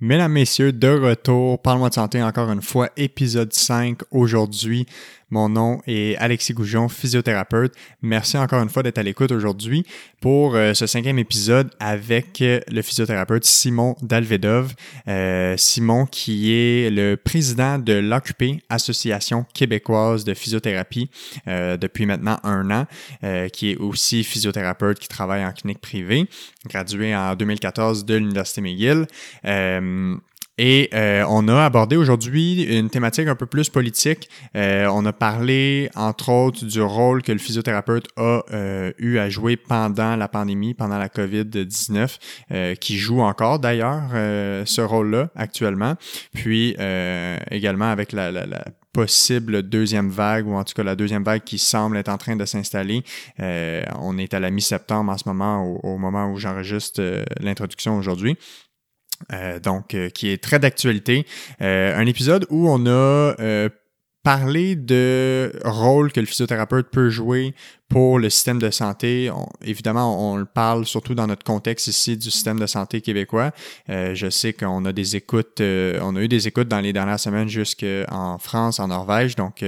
Mesdames, Messieurs, de retour, Parle-moi de santé encore une fois, épisode 5 aujourd'hui. Mon nom est Alexis Goujon, physiothérapeute. Merci encore une fois d'être à l'écoute aujourd'hui pour euh, ce cinquième épisode avec euh, le physiothérapeute Simon Dalvedov. Euh, Simon qui est le président de l'AQP, Association québécoise de physiothérapie, depuis maintenant un an, qui est aussi physiothérapeute qui travaille en clinique privée, gradué en 2014 de l'Université McGill. Et euh, on a abordé aujourd'hui une thématique un peu plus politique. Euh, on a parlé, entre autres, du rôle que le physiothérapeute a euh, eu à jouer pendant la pandémie, pendant la COVID-19, qui joue encore d'ailleurs ce rôle-là actuellement. Puis également avec la, possible deuxième vague, ou en tout cas la deuxième vague qui semble être en train de s'installer. on est à la mi-septembre en ce moment, au moment où j'enregistre l'introduction aujourd'hui. Euh, donc, euh, qui est très d'actualité. Euh, un épisode où on a parlé de rôle que le physiothérapeute peut jouer pour le système de santé, évidemment, on, le parle surtout dans notre contexte ici du système de santé québécois. je sais qu'on a des écoutes, on a eu des écoutes dans les dernières semaines jusqu'en France, en Norvège. Donc,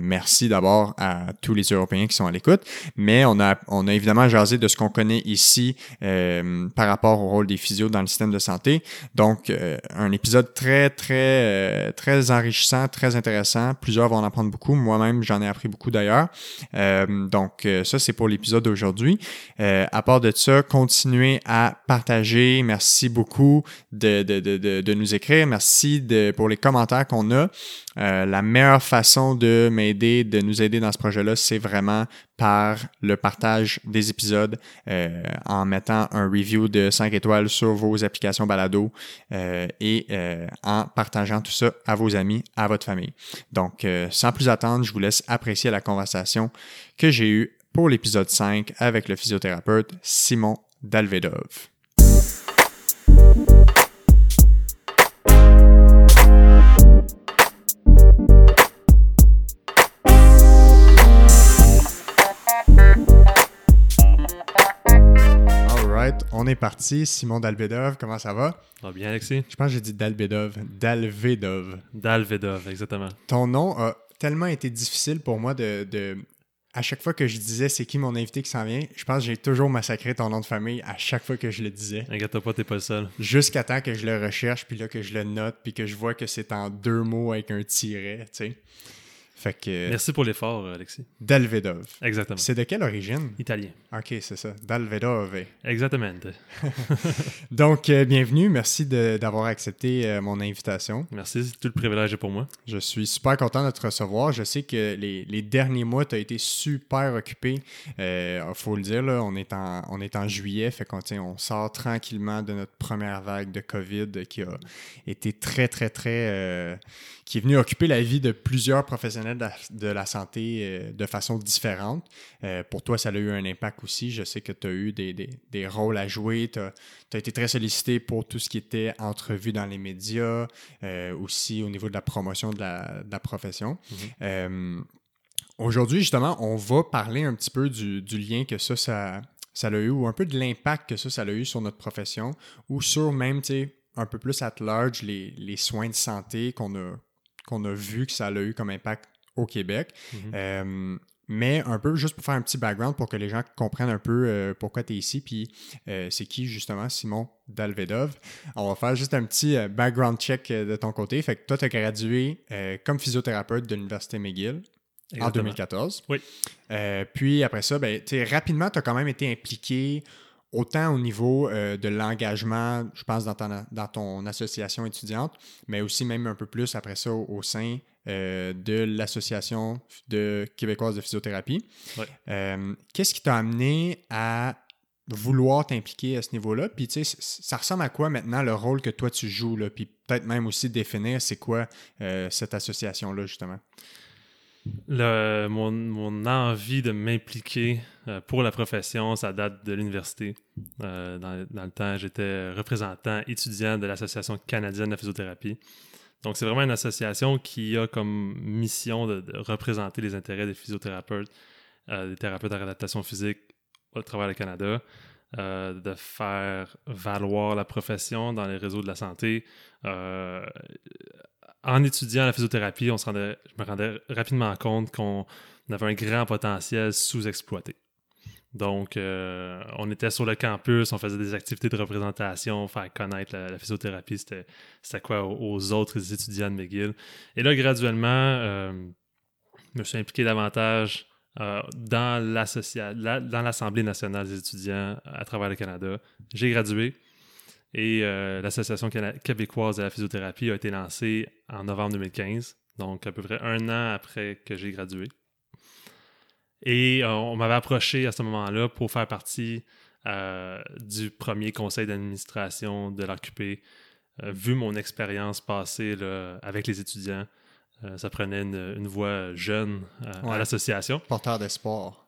merci d'abord à tous les Européens qui sont à l'écoute. Mais on a, on a évidemment jasé de ce qu'on connaît ici par rapport au rôle des physios dans le système de santé. Donc, un épisode très, très, très enrichissant, très intéressant. Plusieurs vont en apprendre beaucoup. Moi-même, j'en ai appris beaucoup d'ailleurs. Donc, euh, ça, c'est pour l'épisode d'aujourd'hui. Euh, à part de ça, continuez à partager. Merci beaucoup de, de, de, de nous écrire. Merci pour les commentaires qu'on a. Euh, la meilleure façon de m'aider, de nous aider dans ce projet-là, c'est vraiment par le partage des épisodes euh, en mettant un review de 5 étoiles sur vos applications balado euh, et en partageant tout ça à vos amis, à votre famille. Donc, sans plus attendre, je vous laisse apprécier la conversation que j'ai eue pour l'épisode 5 avec le physiothérapeute Simon Dalvedov. on est parti. Simon Dalvedov, comment ça va? Ça va bien, Alexis? Je pense que j'ai dit Dalvedov. Dalvedov. Dalvedov, exactement. Ton nom a tellement été difficile pour moi de, à chaque fois que je disais c'est qui mon invité qui s'en vient, je pense que j'ai toujours massacré ton nom de famille à chaque fois que je le disais. Inquiète pas, t'es pas le seul. Jusqu'à temps que je le recherche, puis là que je le note, puis que je vois que c'est en deux mots avec un tiret, tu sais. Merci pour l'effort, Alexis. Dalvedov. Exactement. C'est de quelle origine? Italien. OK, c'est ça. Dalvedov. Exactement. Donc, euh, bienvenue. Merci d'avoir accepté euh, mon invitation. Merci. Tout le privilège est pour moi. Je suis super content de te recevoir. Je sais que les, derniers mois, tu as été super occupé. Il euh, faut le dire, là, on, est en, on est en juillet. Fait qu'on on sort tranquillement de notre première vague de COVID qui a été très, très, très qui est venu occuper la vie de plusieurs professionnels de la, santé euh, de façon différente. Euh, pour toi, ça a eu un impact aussi. Je sais que tu as eu des, rôles à jouer. Tu as, été très sollicité pour tout ce qui était entrevue dans les médias, euh, aussi au niveau de la promotion de la, profession. Mm-hmm. Aujourd'hui, justement, on va parler un petit peu du, lien que ça, ça, ça a eu, ou un peu de l'impact que ça, ça a eu sur notre profession, ou sur même, tu sais, un peu plus at large les, les soins de santé qu'on a, qu'on a vu que ça a eu comme impact au Québec. Mhm. Euh, mais un peu juste pour faire un petit background pour que les gens comprennent un peu euh, pourquoi tu es ici, puis euh, c'est qui justement Simon Dalvedov. On va faire juste un petit background check de ton côté. Fait que toi, tu as gradué comme physiothérapeute de l'Université McGill en 2014. Oui. puis après ça, ben, rapidement, tu as quand même été impliqué autant au niveau euh, de l'engagement, je pense, dans ton, dans ton, association étudiante, mais aussi même un peu plus après ça au, sein euh, de l'Association de québécoise de physiothérapie. Euh, qu'est-ce qui t'a amené à vouloir t'impliquer à ce niveau-là? Puis, tu sais, ça ressemble à quoi maintenant le rôle que toi tu joues? Là? Puis peut-être même aussi définir c'est quoi cette association-là, justement? Le, mon, mon, envie de m'impliquer euh, pour la profession, ça date de l'université. Euh, dans, dans, le temps, j'étais représentant étudiant de l'Association canadienne de physiothérapie. Donc, c'est vraiment une association qui a comme mission de, représenter les intérêts des physiothérapeutes, euh, des thérapeutes en réadaptation physique au travers le Canada. de faire valoir la profession dans les réseaux de la santé. En étudiant la physiothérapie, on se rendait, je me rendais rapidement compte qu'on avait un grand potentiel sous-exploité. Donc, euh, on était sur le campus, on faisait des activités de représentation, faire connaître la, physiothérapie, c'était quoi aux, autres étudiants de McGill. Et là, graduellement, euh, je me suis impliqué davantage euh, dans l'Assemblée nationale des étudiants à travers le Canada. J'ai gradué et l'Association québécoise de la physiothérapie a été lancée en novembre 2015, donc à peu près un an après que j'ai gradué. Et euh, on m'avait approché à ce moment-là pour faire partie euh, du premier conseil d'administration de. Euh, vu mon expérience passée avec les étudiants, ça prenait une, voix jeune à l'association. Porteur d'espoir.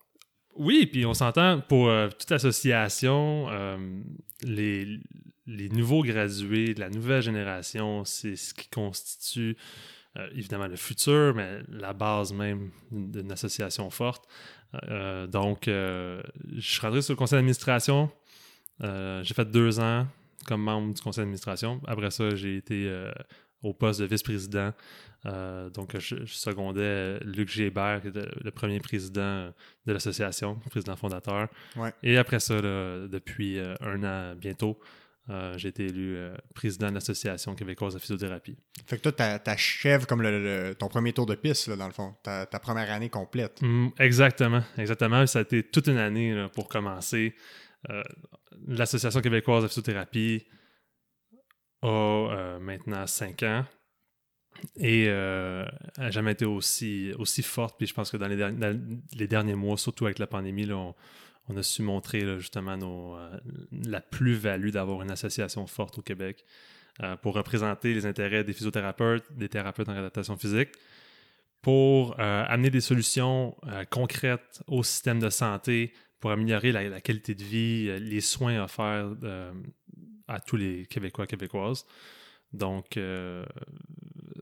Oui, puis on s'entend pour toute association, les, les, nouveaux gradués, la nouvelle génération, c'est ce qui constitue euh, évidemment le futur, mais la base même d'une association forte. Euh, donc, euh, je suis rentré sur le conseil d'administration. j'ai fait deux ans comme membre du conseil d'administration. Après ça, j'ai été au poste de vice-président. Donc, je, secondais Luc Gébert, le premier président de l'association, président fondateur. Et après ça, depuis un an bientôt, euh, j'ai été élu euh, président de l'Association québécoise de physiothérapie. Fait que toi, t'achèves comme le, ton premier tour de piste, dans le fond, ta, première année complète. Mm, exactement, exactement. Ça a été toute une année pour commencer. Euh, L'Association québécoise de physiothérapie a maintenant cinq ans et n'a jamais été aussi, aussi forte. Puis je pense que dans les, les derniers mois, surtout avec la pandémie, on, a su montrer justement euh, la plus-value d'avoir une association forte au Québec euh, pour représenter les intérêts des physiothérapeutes, des thérapeutes en réadaptation physique, pour euh, amener des solutions concrètes au système de santé, pour améliorer la, qualité de vie, les soins offerts à tous les Québécois Québécoises. Donc, euh,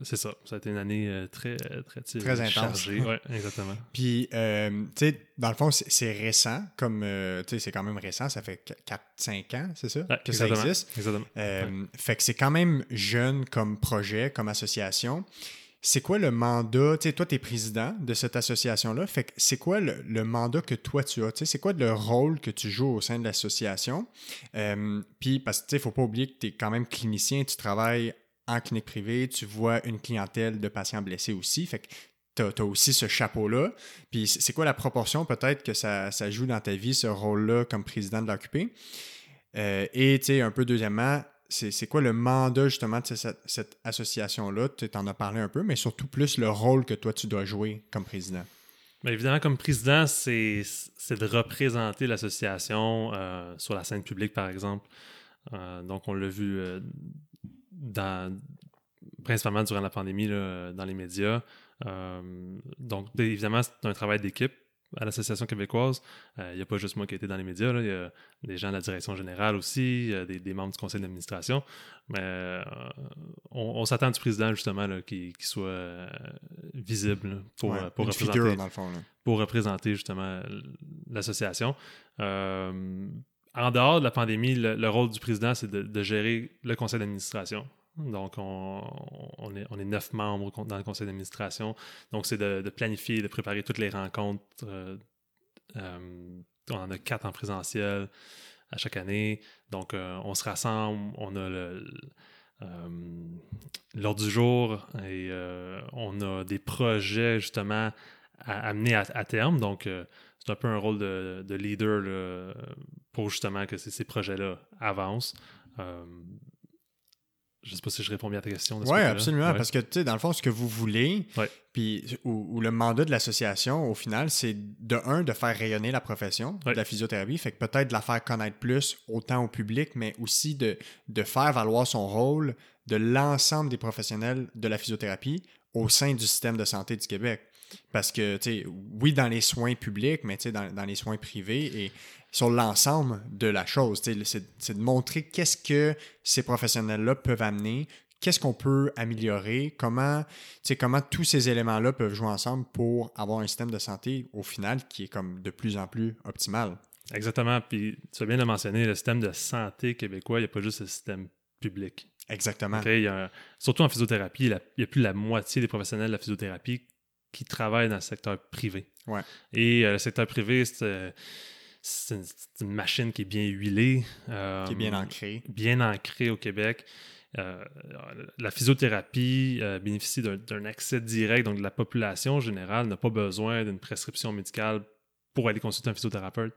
c'est ça. Ça a été une année euh, très, très, très intense. Oui, exactement. Puis, euh, tu sais, dans le fond, c'est récent, comme, tu sais, c'est quand même récent. Ça fait 4-5 ans, c'est ça, que ça existe. Exactement. Fait que c'est quand même jeune comme projet, comme association c'est quoi le mandat? Tu sais, toi, tu es président de cette association-là. Fait que c'est quoi le, mandat que toi, tu as? Tu sais, c'est quoi le rôle que tu joues au sein de l'association? Euh, puis, parce que, tu sais, il ne faut pas oublier que tu es quand même clinicien, tu travailles en clinique privée, tu vois une clientèle de patients blessés aussi. Fait que tu as, aussi ce chapeau-là. Puis, c'est quoi la proportion peut-être que ça, joue dans ta vie, ce rôle-là comme président de l'occupé? Euh, et, tu sais, un peu deuxièmement, c'est quoi le mandat justement de cette, association-là? Tu en as parlé un peu, mais surtout plus le rôle que toi tu dois jouer comme président. Bien, évidemment, comme président, c'est de représenter l'association euh, sur la scène publique, par exemple. Euh, donc, on l'a vu dans, principalement durant la pandémie dans les médias. donc, évidemment, c'est un travail d'équipe à l'Association québécoise. Il euh, n'y a pas juste moi qui ai été dans les médias, il y a des gens de la direction générale aussi, des, des, membres du conseil d'administration. Mais euh, on, s'attend du président, justement, qu'il soit euh, visible pour, pour, représenter, pour représenter justement l'association. En dehors de la pandémie, le, rôle du président, c'est de, gérer le conseil d'administration. Donc, on, est, neuf membres dans le conseil d'administration. Donc, c'est de, planifier, de préparer toutes les rencontres. Euh, euh, on en a quatre en présentiel à chaque année. Donc, euh, on se rassemble, on a l'ordre du jour et on a des projets justement à amener à, terme. Donc, c'est un peu un rôle de, leader pour justement que ces, projets-là avancent je sais pas si je réponds bien à ta question. Oui, absolument. Parce que, tu sais, dans le fond, ce que vous voulez, puis, ou, le mandat de l'association, au final, c'est de un, de faire rayonner la profession de la physiothérapie. Fait que peut-être de la faire connaître plus, autant au public, mais aussi de, de faire valoir son rôle de l'ensemble des professionnels de la physiothérapie au sein du système de santé du Québec. Parce que, tu sais, oui, dans les soins publics, mais tu sais, dans, dans, les soins privés et sur l'ensemble de la chose. C'est de montrer qu'est-ce que ces professionnels-là peuvent amener, qu'est-ce qu'on peut améliorer, comment, comment tous ces éléments-là peuvent jouer ensemble pour avoir un système de santé au final qui est comme de plus en plus optimal. Exactement. Puis tu as bien le mentionné, le système de santé québécois, il n'y a pas juste le système public. Exactement. OK? Il y a- surtout en physiothérapie, il y a plus de la moitié des professionnels de la physiothérapie qui travaillent dans le secteur privé. Ouais. Et euh, le secteur privé, c'est euh, c'est une, machine qui est bien huilée. euh, Qui est bien ancré. bien ancrée au Québec. Euh, la physiothérapie euh, bénéficie d'un- accès direct, donc la population générale n'a pas besoin d'une prescription médicale pour aller consulter un physiothérapeute.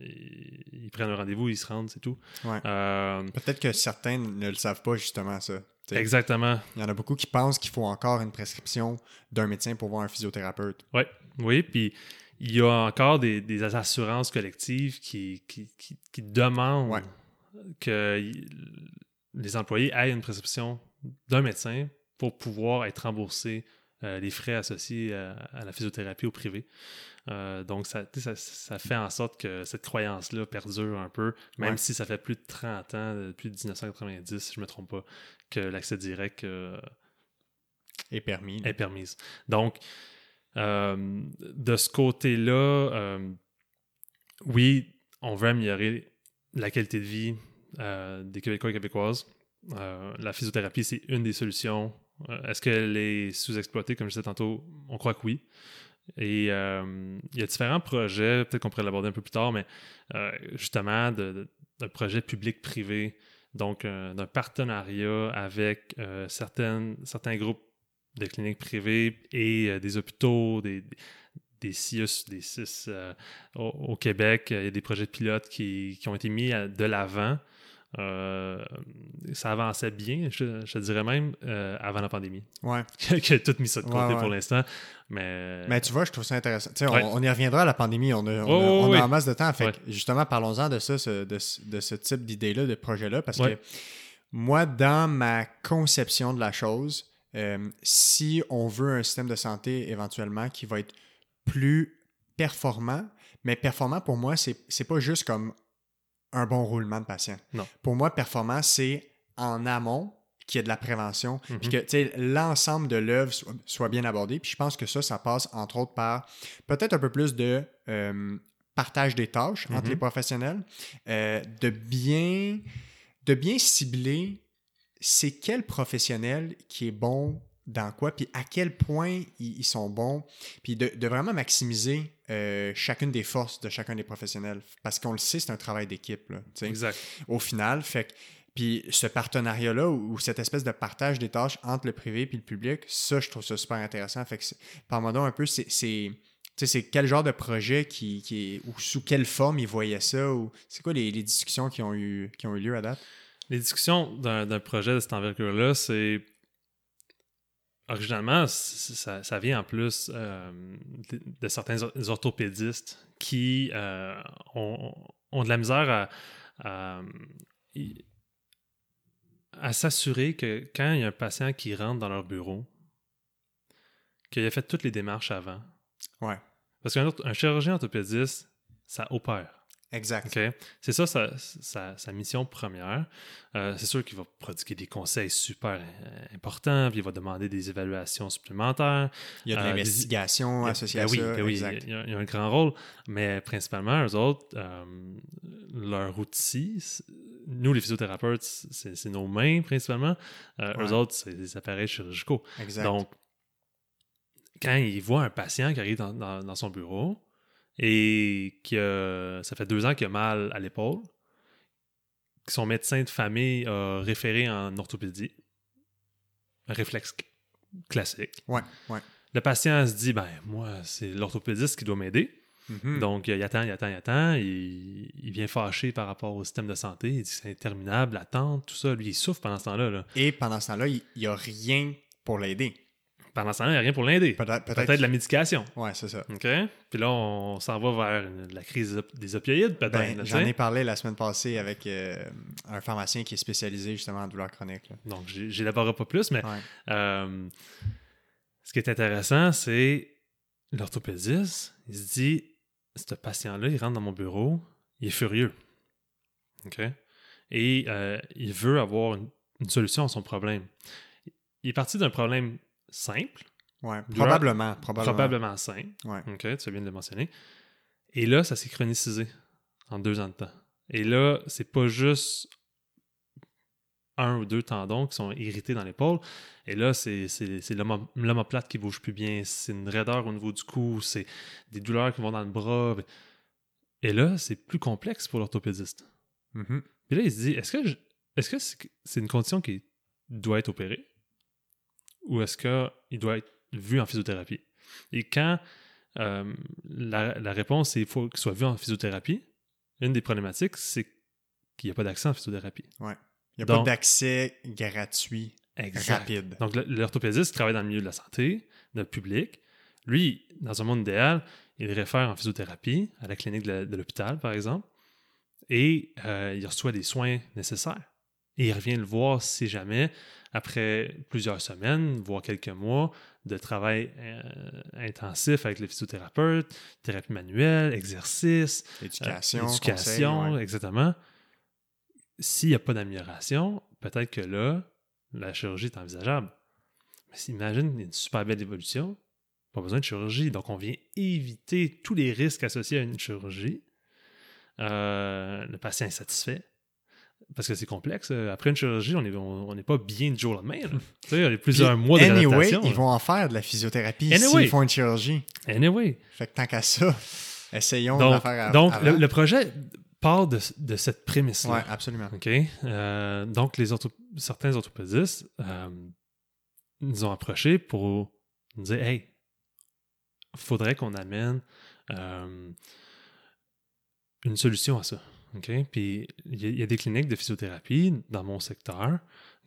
Ils, ils prennent un rendez-vous, ils se rendent, c'est tout. Ouais. Euh, Peut-être que certains ne le savent pas justement ça. Exactement. Il y en a beaucoup qui pensent qu'il faut encore une prescription d'un médecin pour voir un physiothérapeute. Ouais, oui, puis il y a encore des, des assurances collectives qui, qui, qui- qui demandent Ouais. que les employés aient une prescription d'un médecin pour pouvoir être remboursés euh, les frais associés à, à la physiothérapie au privé. Euh, donc, ça, ça, ça fait en sorte que cette croyance-là perdure un peu, même Ouais. si ça fait plus de 30 ans, depuis 1990, si je ne me trompe pas, que l'accès direct euh, Est permis. est permise. Donc, euh, de ce côté-là, euh, oui, on veut améliorer la qualité de vie euh, des Québécois et Québécoises. Euh, la physiothérapie, c'est une des solutions. Euh, Est-ce qu'elle est sous-exploitée, comme je disais tantôt? On croit que oui. Et euh, il y a différents projets, peut-être qu'on pourrait l'aborder un peu plus tard, mais euh, justement, d'un projet public-privé, donc euh, d'un partenariat avec euh, certains groupes de cliniques privées et euh, des hôpitaux, des, des CIUS, des CIS euh, au, au Québec. Il y a des projets de pilotes qui, qui ont été mis à- de l'avant. Euh, ça avançait bien, je, je dirais même, euh, avant la pandémie. Ouais. a tout mis ça de côté Ouais, ouais. pour l'instant. Mais, Mais tu vois, je trouve ça intéressant. Tu sais, Ouais. on, on y reviendra à la pandémie. On a, on a- en masse de temps. Fait que, justement, parlons-en de ça, ce- de, de ce type d'idée-là, de projet-là. Parce que moi, dans ma conception de la chose, euh, si on veut un système de santé éventuellement qui va être plus performant, mais performant pour moi, c'est c'est pas juste comme un bon roulement de patient. Non. Pour moi, performant, c'est en amont qu'il y ait de la prévention, puis que tu sais, l'ensemble de l'œuvre soit, soit bien abordé. Puis je pense que ça, ça passe entre autres par peut-être un peu plus de euh, partage des tâches entre Mhm. les professionnels, euh, de bien de bien cibler c'est quel professionnel qui est bon dans quoi, puis à quel point ils, ils sont bons, puis de, de vraiment maximiser euh, chacune des forces de chacun des professionnels. Parce qu'on le sait, c'est un travail d'équipe, exact. au final. Fait que- puis ce partenariat-là, ou, ou cette espèce de partage des tâches entre le privé et le public, ça, je trouve ça super intéressant. Fait que c'est- parle-moi donc un peu, c'est... quel genre de projet qui, qui est, ou sous quelle forme ils voyaient ça, ou c'est quoi les, les discussions qui ont, eu, qui ont eu lieu à date? Les discussions d'un projet de cette envergure-là, c'est. Originalement, ça, ça vient en plus euh, de, de certains or- orthopédistes qui euh, ont, ont de la misère à, à, à s'assurer que quand il y a un patient qui rentre dans leur bureau, qu'il a fait toutes les démarches avant. Ouais. Parce qu'un chirurgien orthopédiste, ça opère. Exact. OK? C'est ça sa, sa- sa mission première. Euh, c'est sûr qu'il va prodiguer des conseils super euh, importants, puis il va demander des évaluations supplémentaires. Il y a de Euh, l'investigation des- associée Ben à oui, ça. ben oui, exact. il y, a, il y a un grand rôle, mais principalement, eux autres, euh, leur outil, nous, les physiothérapeutes, c'est nos mains principalement. Ouais. Eux autres, c'est des appareils chirurgicaux. Exact. Donc, quand il voit un patient qui arrive dans, dans- dans son bureau et que ça fait deux ans qu'il a mal à l'épaule, que son médecin de famille a référé en orthopédie, un réflexe classique. ouais, ouais. Le patient se dit, ben moi, c'est l'orthopédiste qui doit m'aider. Mhm. Donc, il attend, il attend, il attend. Il, il vient fâché par rapport au système de santé. Il dit c'est interminable, l'attente, tout ça. Lui, il souffre pendant ce temps-là. là. Et pendant ce temps-là, il n'y a rien pour l'aider. Pendant ce temps-là, il n'y a rien pour l'aider. Peut-être. Peut-être. de la médication. Ouais, c'est ça. OK? Puis là, on s'en va vers la crise des opioïdes, peut-être. Ben, J'en ai parlé la semaine passée avec euh, un pharmacien qui est spécialisé justement en douleur chronique. là. Donc, j'élaborerai pas plus, mais Ouais. euh, ce qui est intéressant, c'est l'orthopédiste, il se dit ce patient-là, il rentre dans mon bureau, il est furieux. OK? Et euh, il veut avoir une, une solution à son problème. Il est parti d'un problème simple, Ouais, Probablement. Probablement. probablement simple. Ouais. OK, tu viens de le mentionner. Et là, ça s'est chronicisé en deux ans de temps. Et là, c'est pas juste un ou deux tendons qui sont irrités dans l'épaule. Et là, c'est l'omoplate qui bouge plus bien. C'est une raideur au niveau du cou. C'est des douleurs qui vont dans le bras. Et là, c'est plus complexe pour l'orthopédiste. Puis là, il se dit est-ce que est-ce que c'est une condition qui doit être opérée? Ou est-ce qu'il doit être vu en physiothérapie? Et quand euh, la, réponse est qu'il faut qu'il soit vu en physiothérapie, une des problématiques, c'est qu'il n'y a pas d'accès en physiothérapie. Ouais. Il n'y a pas d'accès gratuit, rapide. Donc, l'orthopédiste travaille dans le milieu de la santé, dans le public. Lui, dans un monde idéal, il réfère en physiothérapie à la clinique de l'hôpital, par exemple, et euh, il reçoit des soins nécessaires. Et il revient le voir si jamais, après plusieurs semaines, voire quelques mois de travail euh, intensif avec le physiothérapeute, thérapie manuelle, exercice, éducation, euh, éducation exactement s'il n'y a pas d'amélioration, peut-être que là, la chirurgie est envisageable. Mais imagine une super belle évolution, pas besoin de chirurgie. Donc, on vient éviter tous les risques associés à une chirurgie. Euh, le patient est satisfait. Parce que c'est complexe. Après une chirurgie, on n'est on, pas bien du jour au lendemain. tu sais, il y a plusieurs mois de Anyway, ils vont en faire de la physiothérapie s'ils font une chirurgie. Anyway. Fait que tant qu'à ça, essayons donc, de faire Donc, le, projet part de, cette prémisse-là. Oui, absolument. OK? Euh, donc, les certains orthopédistes euh, nous ont approchés pour nous dire Hey, faudrait qu'on amène euh, une solution à ça. OK? Puis, il y, a des cliniques de physiothérapie dans mon secteur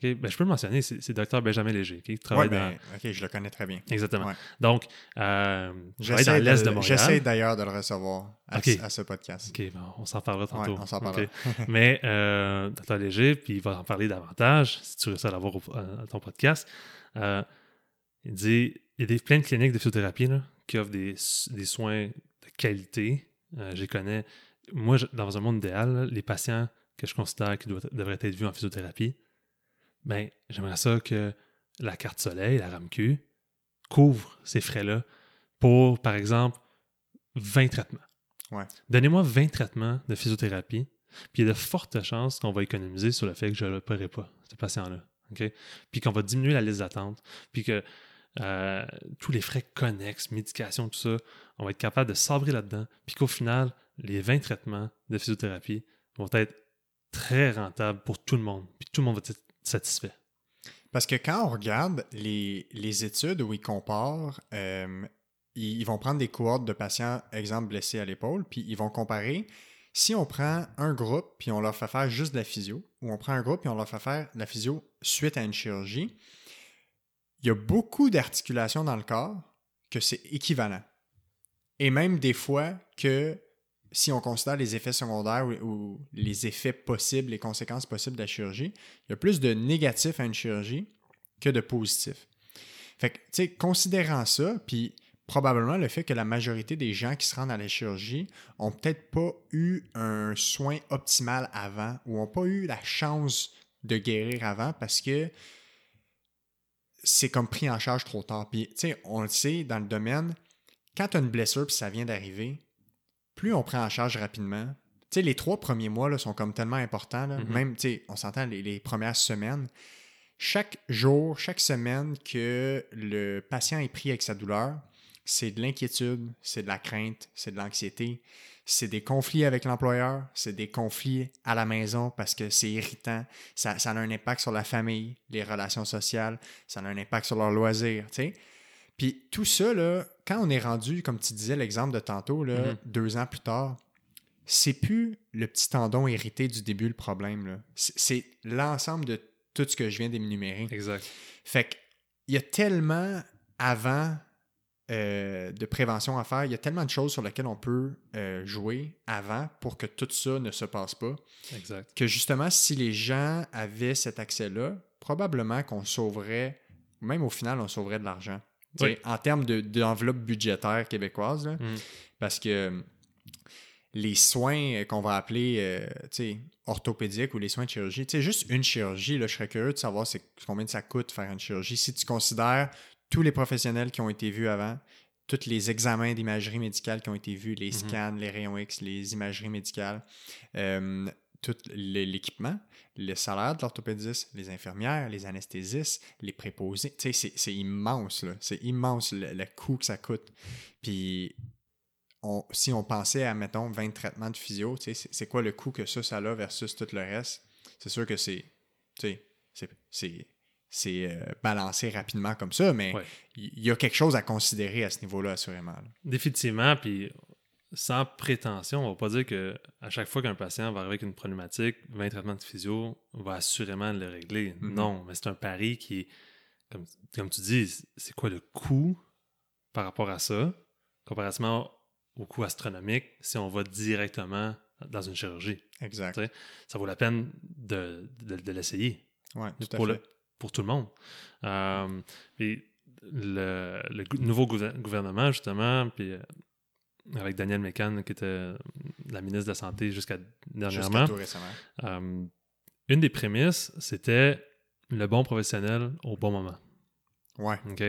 ben, je peux le mentionner, c'est Dr Benjamin Léger qui travaille ben, OK, je le connais très bien. Exactement. Donc, euh, je dans l'Est de, Montréal. J'essaie d'ailleurs de le recevoir à, ce podcast. OK, on s'en parlera tantôt. on s'en parlera. Mais euh, Dr Léger, puis il va en parler davantage, si tu réussis à l'avoir à ton podcast. Euh, il dit il y a des, plein de cliniques de physiothérapie là, qui offrent des, des soins de qualité. Euh, je connais. Moi, dans un monde idéal, les patients que je considère qui devraient être vus en physiothérapie, ben, j'aimerais ça que la carte soleil, la RAMQ, couvre ces frais-là pour, par exemple, 20 traitements. Donnez-moi 20 traitements de physiothérapie, puis il y a de fortes chances qu'on va économiser sur le fait que je ne l'opérerai pas, ce patient-là. Puis qu'on va diminuer la liste d'attente, puis que euh, tous les frais connexes, médication, tout ça, on va être capable de sabrer là-dedans, puis qu'au final, les 20 traitements de physiothérapie vont être très rentables pour tout le monde, puis tout le monde va être satisfait. Parce que quand on regarde les, études où ils comparent, euh, ils, vont prendre des cohortes de patients, exemple blessés à l'épaule, puis ils vont comparer si on prend un groupe puis on leur fait faire juste de la physio, ou on prend un groupe puis on leur fait faire de la physio suite à une chirurgie, il y a beaucoup d'articulations dans le corps que c'est équivalent. Et même des fois que si on considère les effets secondaires ou, les effets possibles, les conséquences possibles de la chirurgie, il y a plus de négatifs à une chirurgie que de positifs. Fait que, tu sais, considérant ça, puis probablement le fait que la majorité des gens qui se rendent à la chirurgie ont peut-être pas eu un soin optimal avant ou n'ont pas eu la chance de guérir avant parce que c'est comme pris en charge trop tard. Puis, tu sais, on le sait dans le domaine, quand tu as une blessure puis ça vient d'arriver, plus on prend en charge rapidement, tu sais, les trois premiers mois là, sont comme tellement importants, là. Mm-hmm. même, tu sais, on s'entend les, premières semaines. Chaque jour, chaque semaine que le patient est pris avec sa douleur, c'est de l'inquiétude, c'est de la crainte, c'est de l'anxiété, c'est des conflits avec l'employeur, c'est des conflits à la maison parce que c'est irritant, ça, ça, a un impact sur la famille, les relations sociales, ça a un impact sur leurs loisirs, tu sais. Puis tout ça, là, quand on est rendu, comme tu disais l'exemple de tantôt, là, mhm. deux ans plus tard, c'est plus le petit tendon hérité du début le problème. C'est l'ensemble de tout ce que je viens d'énumérer. Exact. Fait qu'il y a tellement avant euh, de prévention à faire, il y a tellement de choses sur lesquelles on peut euh, jouer avant pour que tout ça ne se passe pas. Exact. Que justement, si les gens avaient cet accès-là, probablement qu'on sauverait, même au final, on sauverait de l'argent en termes d'enveloppe budgétaire québécoise. Mm. Parce que les soins qu'on va appeler euh, orthopédiques ou les soins de chirurgie, juste une chirurgie, là, je serais curieux de savoir combien ça coûte faire une chirurgie. Si tu considères tous les professionnels qui ont été vus avant, tous les examens d'imagerie médicale qui ont été vus, les Mhm. scans, les rayons X, les imageries médicales, euh, tout l'é- l'équipement, le salaire de l'orthopédiste, les infirmières, les anesthésistes, les préposés. Tu sais, c'est- immense, là. C'est immense le, le coût que ça coûte. Puis, on- si on pensait à, mettons, 20 traitements de physio, tu sais, c'est quoi le coût que ça, ça a versus tout le reste? C'est sûr que c'est, tu sais, c'est- c'est euh, balancé rapidement comme ça, mais Ouais. il y, y a quelque chose à considérer à ce niveau-là, assurément. là. Définitivement, puis sans prétention, on va pas dire que à chaque fois qu'un patient va arriver avec une problématique, 20 traitements de physio va assurément le régler. Mhm. Non, mais c'est un pari qui est, comme, comme tu dis, c'est quoi le coût par rapport à ça, comparativement au coût astronomique si on va directement dans une chirurgie. Exact. Ça vaut la peine de, de- de l'essayer Ouais, tout à pour, fait. le- pour tout le monde. Euh, puis le, le nouveau gouver- gouvernement, justement, puis euh, avec Daniel Mécan, qui était la ministre de la Santé jusqu'à dernièrement, Jusqu'à tout récemment. euh, une des prémices, c'était le bon professionnel au bon moment. Ouais, OK?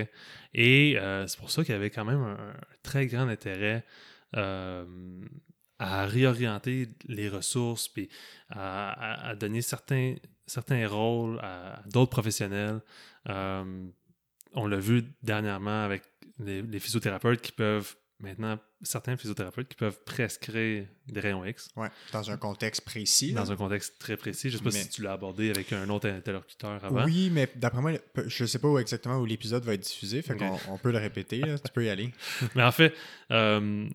Et euh, c'est pour ça qu'il y avait quand même un, un très grand intérêt euh, à réorienter les ressources, puis à, à- à donner certains, certains rôles à d'autres professionnels. Euh, on l'a vu dernièrement avec les, les physiothérapeutes qui peuvent maintenant, certains physiothérapeutes qui peuvent prescrire des rayons X ouais. Dans un contexte précis. là. dans un contexte très précis. Je ne sais pas Mais- si tu l'as abordé avec un autre interlocuteur avant. Oui, mais d'après moi, je sais pas où exactement où l'épisode va être diffusé, fait qu'on on peut le répéter, là. tu peux y aller. Mais en fait, euh,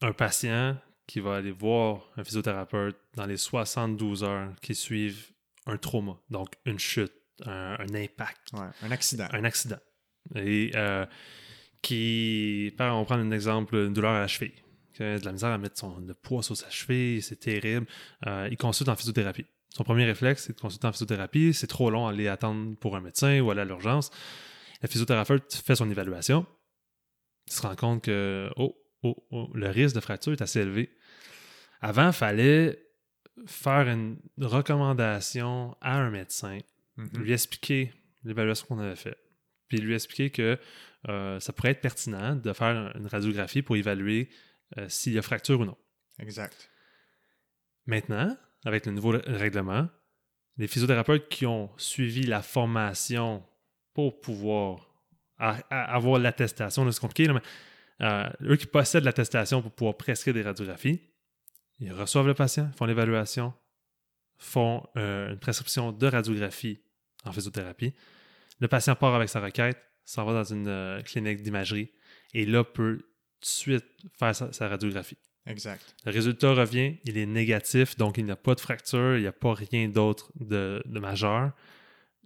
un patient qui va aller voir un physiothérapeute dans les 72 heures qui suivent un trauma, donc une chute, un, un impact, Ouais, un accident. un accident, et euh, qui, par- on prend un exemple, une douleur à la cheville, qui a de la misère à mettre son, le poids sur sa cheville, c'est terrible, euh, il consulte en physiothérapie. Son premier réflexe, c'est de consulter en physiothérapie. C'est trop long à aller attendre pour un médecin ou aller à l'urgence. Le physiothérapeute fait son évaluation. Il se rend compte que oh, oh, oh, le risque de fracture est assez élevé. Avant, il fallait faire une recommandation à un médecin, Mhm. lui expliquer l'évaluation qu'on avait faite, puis lui expliquer que euh, ça pourrait être pertinent de faire une radiographie pour évaluer euh, s'il y a fracture ou non. Exact. Maintenant, avec le nouveau rè- règlement, les physiothérapeutes qui ont suivi la formation pour pouvoir avoir l'attestation, c'est compliqué, là, mais euh, eux qui possèdent l'attestation pour pouvoir prescrire des radiographies, ils reçoivent le patient, font l'évaluation, font une prescription de radiographie en physiothérapie. Le patient part avec sa requête, s'en va dans une euh, clinique d'imagerie et là peut tout de suite faire sa- sa radiographie. Exact. Le résultat revient, il est négatif, donc il n'y a pas de fracture, il n'y a pas rien d'autre de, de majeur.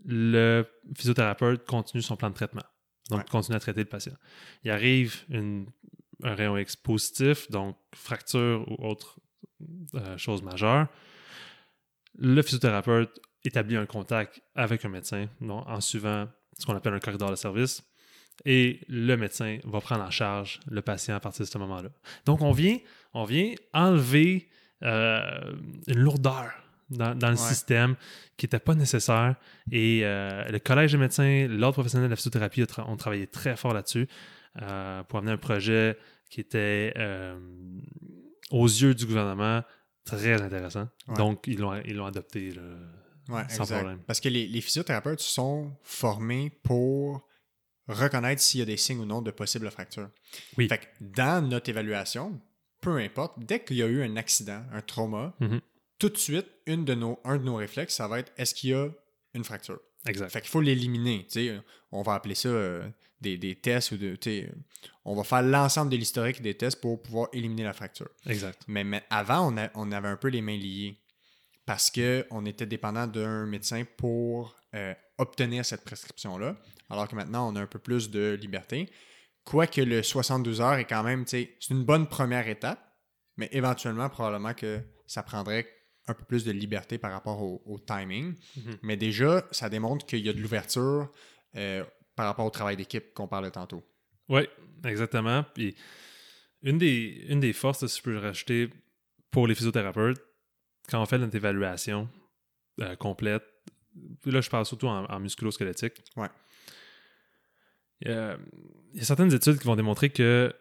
Le physiothérapeute continue son plan de traitement. Donc, Ouais. continue à traiter le patient. Il arrive une- un rayon X positif, donc fracture ou autre euh, chose majeure. Le physiothérapeute établit un contact avec un médecin donc, en suivant ce qu'on appelle un corridor de service et le médecin va prendre en charge le patient à partir de ce moment-là. Donc, on vient, on vient enlever euh, une lourdeur dans, dans le Ouais. système qui n'était pas nécessaire. Et euh, le Collège des médecins, l'Ordre professionnel de la physiothérapie tra- ont travaillé très fort là-dessus euh, pour amener un projet qui était, aux yeux du gouvernement, très intéressant. Ouais. Donc, ils l'ont ils l'ont adopté. là. Ouais, Sans exact. problème. Parce que les, les physiothérapeutes sont formés pour reconnaître s'il y a des signes ou non de possibles fractures. Oui. Fait que dans notre évaluation, peu importe, dès qu'il y a eu un accident, un trauma, Mhm. tout de suite, une de nos, un de nos réflexes, ça va être est-ce qu'il y a une fracture? Exact. Fait qu'il faut l'éliminer. On va appeler ça euh, des, des tests ou de. On va faire l'ensemble de l'historique des tests pour pouvoir éliminer la fracture. Exact. Mais, mais avant, on, a- on avait un peu les mains liées parce qu'on était dépendant d'un médecin pour euh, obtenir cette prescription-là, alors que maintenant, on a un peu plus de liberté. Quoique le 72 heures est quand même, c'est une bonne première étape, mais éventuellement, probablement que ça prendrait un peu plus de liberté par rapport au, au timing. Mhm. Mais déjà, ça démontre qu'il y a de l'ouverture euh, par rapport au travail d'équipe qu'on parlait tantôt. Oui, exactement. Puis une des, une des forces, si je peux le rajouter, pour les physiothérapeutes, quand on fait notre évaluation euh, complète, là je parle surtout en, en musculo-squelettique, Ouais. Euh, il y a certaines études qui vont démontrer que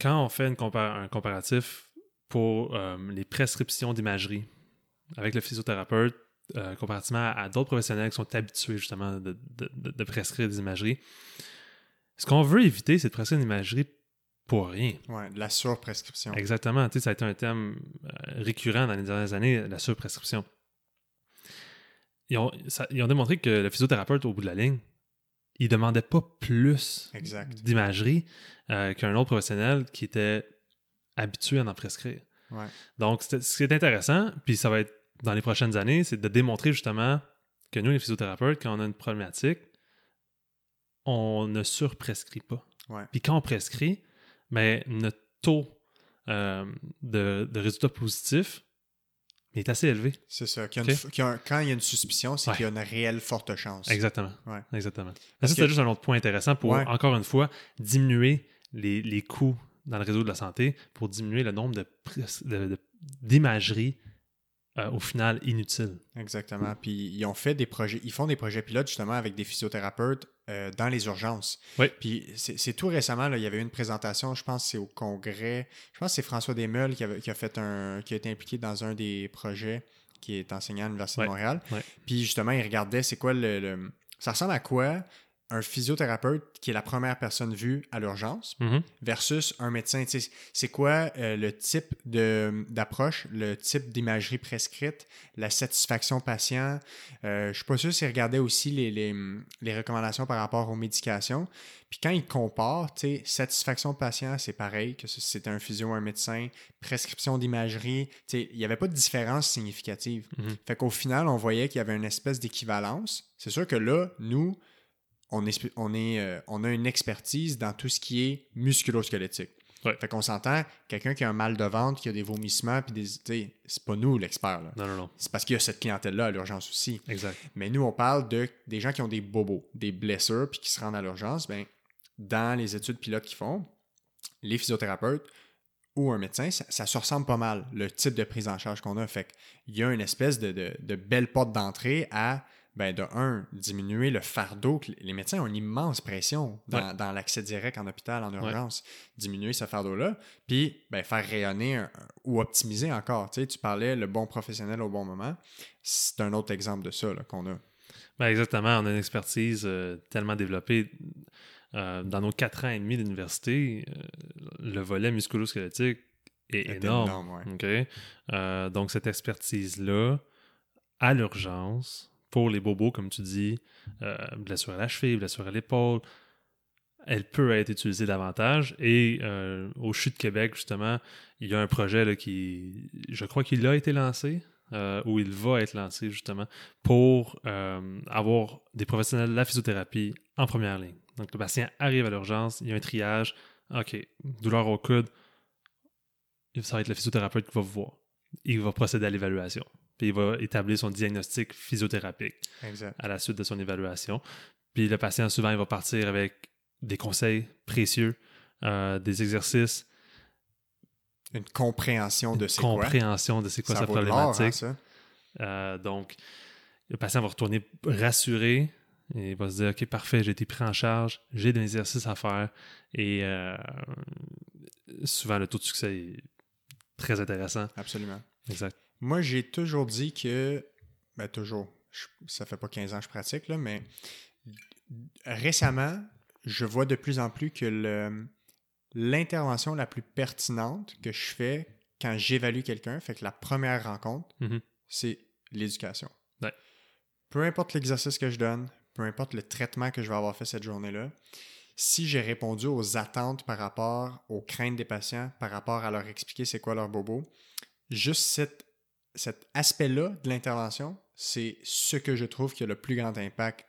quand on fait une compar- un comparatif pour euh, les prescriptions d'imagerie avec le physiothérapeute, euh, comparativement à, à d'autres professionnels qui sont habitués justement de- de prescrire des imageries, ce qu'on veut éviter, c'est de prescrire une imagerie pour rien. Ouais, de la surprescription. Exactement. Tu sais, ça a été un thème euh, récurrent dans les dernières années, la surprescription. Ils ont, ça- ils ont démontré que le physiothérapeute, au bout de la ligne, il demandait pas plus Exact. d'imagerie euh, qu'un autre professionnel qui était habitué à en prescrire. Ouais. Donc, ce qui est intéressant, puis ça va être dans les prochaines années, c'est de démontrer justement que nous, les physiothérapeutes, quand on a une problématique, on ne surprescrit pas. Ouais. Puis quand on prescrit, mais notre taux euh, de, de résultats positifs est assez élevé. C'est ça. une un- quand il y a une suspicion, c'est Ouais. qu'il y a une réelle forte chance. Exactement. Ouais. Exactement. Parce Ça, c'est juste un autre point intéressant pour, Ouais. encore une fois, diminuer les, les coûts dans le réseau de la santé, pour diminuer le nombre de pres- de- de- d'imageries euh, au final inutiles. Exactement. Puis ils ont fait des projets, ils font des projets pilotes justement avec des physiothérapeutes euh, dans les urgences. Oui. Puis c'est tout récemment, là, il y avait une présentation, je pense c'est au congrès, je pense que c'est François Desmeules qui, avait- qui a fait un, qui a été impliqué dans un des projets qui est enseignant à l'Université de Montréal. Puis justement, il regardait c'est quoi le, le- Ça ressemble à quoi un physiothérapeute qui est la première personne vue à l'urgence Mhm. versus un médecin. C'est quoi euh, le type d'approche, le type d'imagerie prescrite, la satisfaction patient? Euh, je suis pas sûr s'il regardait aussi les, les, les recommandations par rapport aux médications. Puis quand il compare, satisfaction patient, c'est pareil que si c'était un physio ou un médecin. Prescription d'imagerie, il n'y avait pas de différence significative. Mhm. Fait qu'au final, on voyait qu'il y avait une espèce d'équivalence. C'est sûr que là, nous, on, est, on, est, euh, on a une expertise dans tout ce qui est musculo-squelettique. Ouais. Fait qu'on s'entend, quelqu'un qui a un mal de ventre, qui a des vomissements, puis des. C'est pas nous l'expert. là. Non, non, non. C'est parce qu'il y a cette clientèle-là à l'urgence aussi. Exact. Mais nous, on parle de des gens qui ont des bobos, des blessures, puis qui se rendent à l'urgence. Ben, dans les études pilotes qu'ils font, les physiothérapeutes ou un médecin, ça, ça se ressemble pas mal, le type de prise en charge qu'on a. Fait qu'il y a une espèce de, de- de belle porte d'entrée à, ben, de un, diminuer le fardeau. les médecins ont une immense pression dans, dans l'accès direct en hôpital, en urgence. Diminuer ce fardeau-là, puis ben, faire rayonner un- ou optimiser encore. Tu sais, tu parlais le bon professionnel au bon moment. C'est un autre exemple de ça qu'on a. Ben, exactement. On a une expertise euh, tellement développée. Euh, dans nos quatre ans et demi d'université, euh, le volet musculo-squelettique est, Est énorme. énorme, ouais. OK? Donc, cette expertise-là, à l'urgence, pour les bobos, comme tu dis, euh, blessure à la cheville, blessure à l'épaule, elle peut être utilisée davantage. Et euh, au CHU de Québec, justement, il y a un projet qui, je crois qu'il a été lancé, euh, ou il va être lancé, justement, pour avoir des professionnels de la physiothérapie en première ligne. Donc, le patient arrive à l'urgence, il y a un triage. OK, douleur au coude, ça va être le physiothérapeute qui va vous voir. Il va procéder à l'évaluation. Puis il va établir son diagnostic physiothérapique Exact. à la suite de son évaluation. Puis le patient, souvent, il va partir avec des conseils précieux, euh, des exercices, Une compréhension de c'est quoi. compréhension de c'est quoi Ça sa hein, problématique. Euh, donc, le patient va retourner rassuré et il va se dire Ok, parfait, j'ai été pris en charge, j'ai des exercices à faire. Et euh, souvent, le taux de succès est très intéressant. Absolument. Exact. Moi, j'ai toujours dit que. Ben, toujours. Je- ça fait pas 15 ans que je pratique, là, mais récemment, je vois de plus en plus que l'intervention la plus pertinente que je fais quand j'évalue quelqu'un, fait que la première rencontre, Mhm. c'est l'éducation. Ouais. Peu importe l'exercice que je donne, peu importe le traitement que je vais avoir fait cette journée-là, si j'ai répondu aux attentes par rapport aux craintes des patients, par rapport à leur expliquer c'est quoi leur bobo, juste cet, cet aspect-là de l'intervention, c'est ce que je trouve qui a le plus grand impact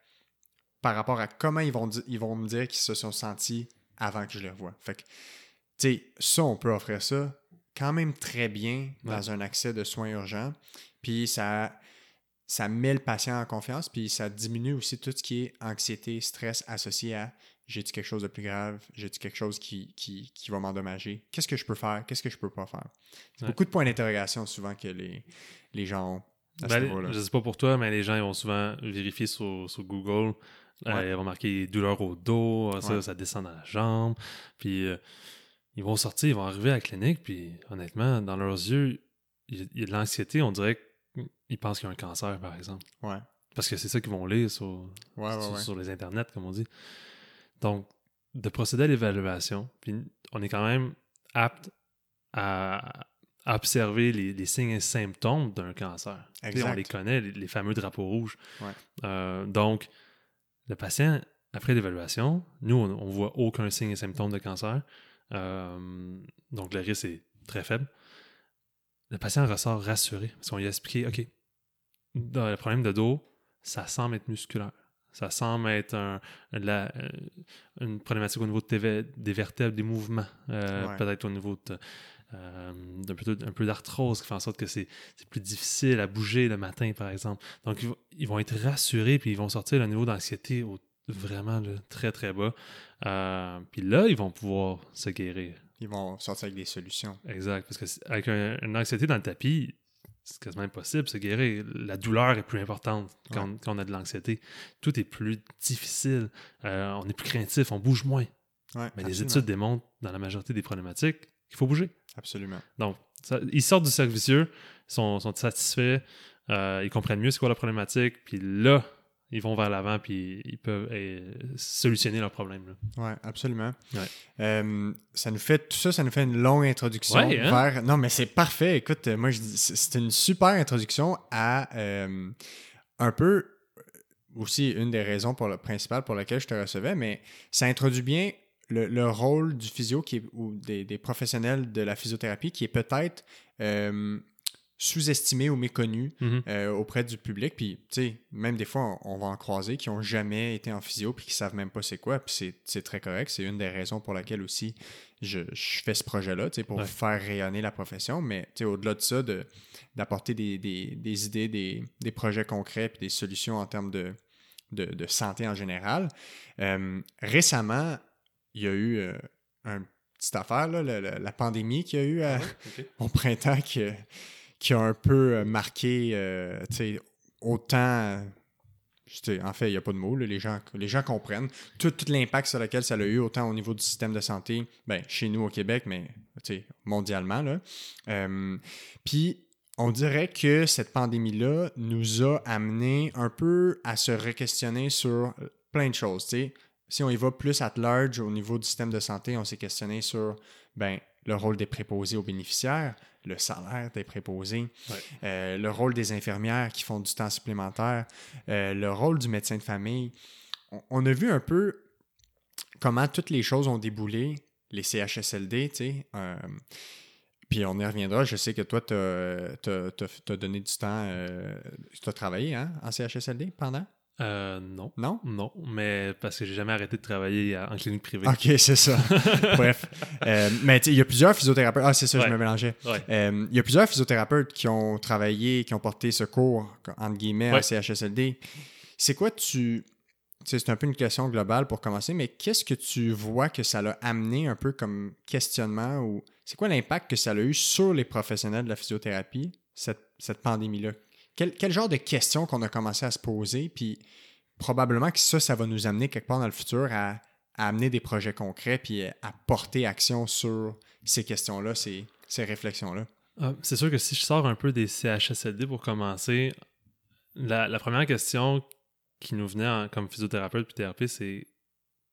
par rapport à comment ils vont, di- ils vont me dire qu'ils se sont sentis avant que je les revoie. Fait que, tu sais, ça, on peut offrir ça quand même très bien dans un accès de soins urgents. Puis ça, ça met le patient en confiance, puis ça diminue aussi tout ce qui est anxiété, stress associé à j'ai-tu quelque chose de plus grave, j'ai-tu quelque chose qui, qui, qui va m'endommager, qu'est-ce que je peux faire, qu'est-ce que je peux pas faire? C'est Ouais. beaucoup de points d'interrogation souvent que les, les gens ont à ce Ben, niveau-là. je sais pas pour toi, mais les gens ils vont souvent vérifier sur, sur Google Euh, ils vont marquer douleur au dos, ça, Ouais. ça descend dans la jambe. Puis euh, ils vont sortir, ils vont arriver à la clinique, puis honnêtement, dans leurs yeux, il y a- de l'anxiété. On dirait qu'ils pensent qu'il y a un cancer, par exemple. Ouais. Parce que c'est ça qu'ils vont lire sur, sur, sur les internets, comme on dit. Donc, de procéder à l'évaluation, puis on est quand même apte à, observer les, les signes et symptômes d'un cancer. Exact. On les connaît, les, les fameux drapeaux rouges. Ouais. Euh, donc, le patient, après l'évaluation, nous, on, on voit aucun signe et symptôme de cancer. Euh, donc, le risque est très faible. Le patient ressort rassuré parce qu'on lui a expliqué, OK, dans le problème de dos, ça semble être musculaire. Ça semble être un- la- euh, une problématique au niveau de des vertèbres, des mouvements. Euh, Ouais. Peut-être au niveau de, euh, d'un peu, d'arthrose qui fait en sorte que c'est plus difficile à bouger le matin, par exemple. Donc, ils vont, ils vont être rassurés puis ils vont sortir le niveau d'anxiété vraiment là, très, très bas. Euh, puis là, ils vont pouvoir se guérir. Ils vont sortir avec des solutions. Exact. Parce que avec un- une anxiété dans le tapis, c'est quasiment impossible de se guérir. La douleur est plus importante quand, Ouais. quand on a de l'anxiété. Tout est plus difficile. Euh, on est plus craintif, on bouge moins. Ouais, Mais les études démontrent, dans la majorité des problématiques, qu'il faut bouger. Absolument. Donc, ça- ils sortent du cercle vicieux, sont, sont satisfaits, euh, ils comprennent mieux c'est quoi la problématique, puis là, ils vont vers l'avant, puis ils peuvent euh, solutionner leurs problèmes. Oui, absolument. Ouais. Euh, ça nous fait tout ça, ça nous fait une longue introduction Ouais, hein? vers. Non, mais c'est parfait. Écoute, euh, moi, je dis- c'est une super introduction à euh, un peu aussi une des raisons pour le, principales pour lesquelles je te recevais, mais ça introduit bien le, le rôle du physio qui est- ou des, des professionnels de la physiothérapie qui est peut-être euh, sous-estimé ou méconnu Mhm. euh, auprès du public. Puis, tu sais, même des fois, on, on va en croiser qui n'ont jamais été en physio puis qui savent même pas c'est quoi. Puis c'est- très correct. C'est une des raisons pour laquelle aussi je, je fais ce projet-là, tu sais, pour Ouais. faire rayonner la profession. Mais, tu sais, au-delà de ça, de- d'apporter des, des- des idées, des, des projets concrets puis des solutions en termes de, de, de santé en général. Euh, récemment, il y a eu euh, une petite affaire, là, la, la- la pandémie qu'il y a eu à, au printemps qui a un peu euh, marqué, euh, tu sais, autant. En fait, il n'y a pas de mots, là, les, gens, les gens comprennent tout, l'impact sur lequel ça a eu, autant au niveau du système de santé, ben, chez nous au Québec, mais mondialement. Euh, Puis, on dirait que cette pandémie-là nous a amené un peu à se re-questionner sur plein de choses. Si on y va plus at large au niveau du système de santé, on s'est questionné sur ben, le rôle des préposés aux bénéficiaires, le salaire des préposés, Ouais. euh, le rôle des infirmières qui font du temps supplémentaire, euh, le rôle du médecin de famille. On, on a vu un peu comment toutes les choses ont déboulé, les CHSLD, tu sais. euh, puis on y reviendra. Je sais que toi, tu as, donné du temps. tu as travaillé hein, en CHSLD pendant? Euh, non. Non? Non, mais parce que j'ai jamais arrêté de travailler à- en clinique privée. Ok, c'est ça. Bref. Euh, mais il y a plusieurs physiothérapeutes. Ah, c'est ça, je me mélangeais. Ouais. Euh, il y a plusieurs physiothérapeutes qui ont travaillé, qui ont porté secours, entre guillemets, à Ouais. CHSLD. C'est quoi tu. C'est un peu une question globale pour commencer, mais qu'est-ce que tu vois que ça l'a amené un peu comme questionnement ou c'est quoi l'impact que ça a eu sur les professionnels de la physiothérapie, cette, cette pandémie-là? Quel, quel genre de questions qu'on a commencé à se poser, puis probablement que ça, ça va nous amener quelque part dans le futur à, à amener des projets concrets, puis à porter action sur ces questions-là, ces, ces réflexions-là? Ah, c'est sûr que si je sors un peu des CHSLD pour commencer, la, la première question qui nous venait en- comme physiothérapeute puis thérapeute, c'est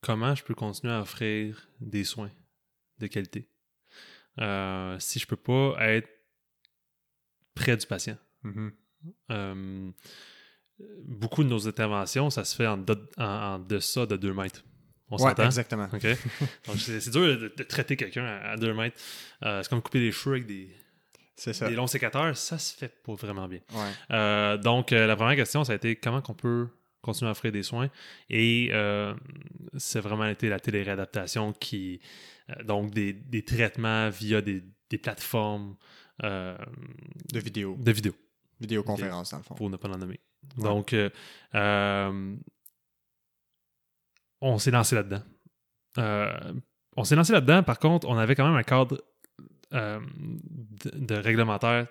comment je peux continuer à offrir des soins de qualité? Euh, si je peux pas être près du patient. Mhm. Euh, beaucoup de nos interventions, ça se fait en, de- en, en deçà de 2 mètres. On Ouais, s'entend? exactement. OK? Donc, c'est dur de, de traiter quelqu'un à 2 mètres. Euh, c'est comme couper les cheveux avec des, C'est ça. des longs sécateurs. Ça se fait pas vraiment bien. Ouais. Euh, donc, euh, la première question, ça a été comment qu'on peut continuer à offrir des soins? Et euh, c'est vraiment été la téléréadaptation qui... euh, donc, des, des traitements via des, des plateformes euh, De vidéo. de vidéo Vidéoconférence, dans le fond. pour ne pas l'en nommer. Ouais. Donc, euh, euh, on s'est lancé là-dedans. Euh, on s'est lancé là-dedans, par contre, on avait quand même un cadre euh, de, de réglementaire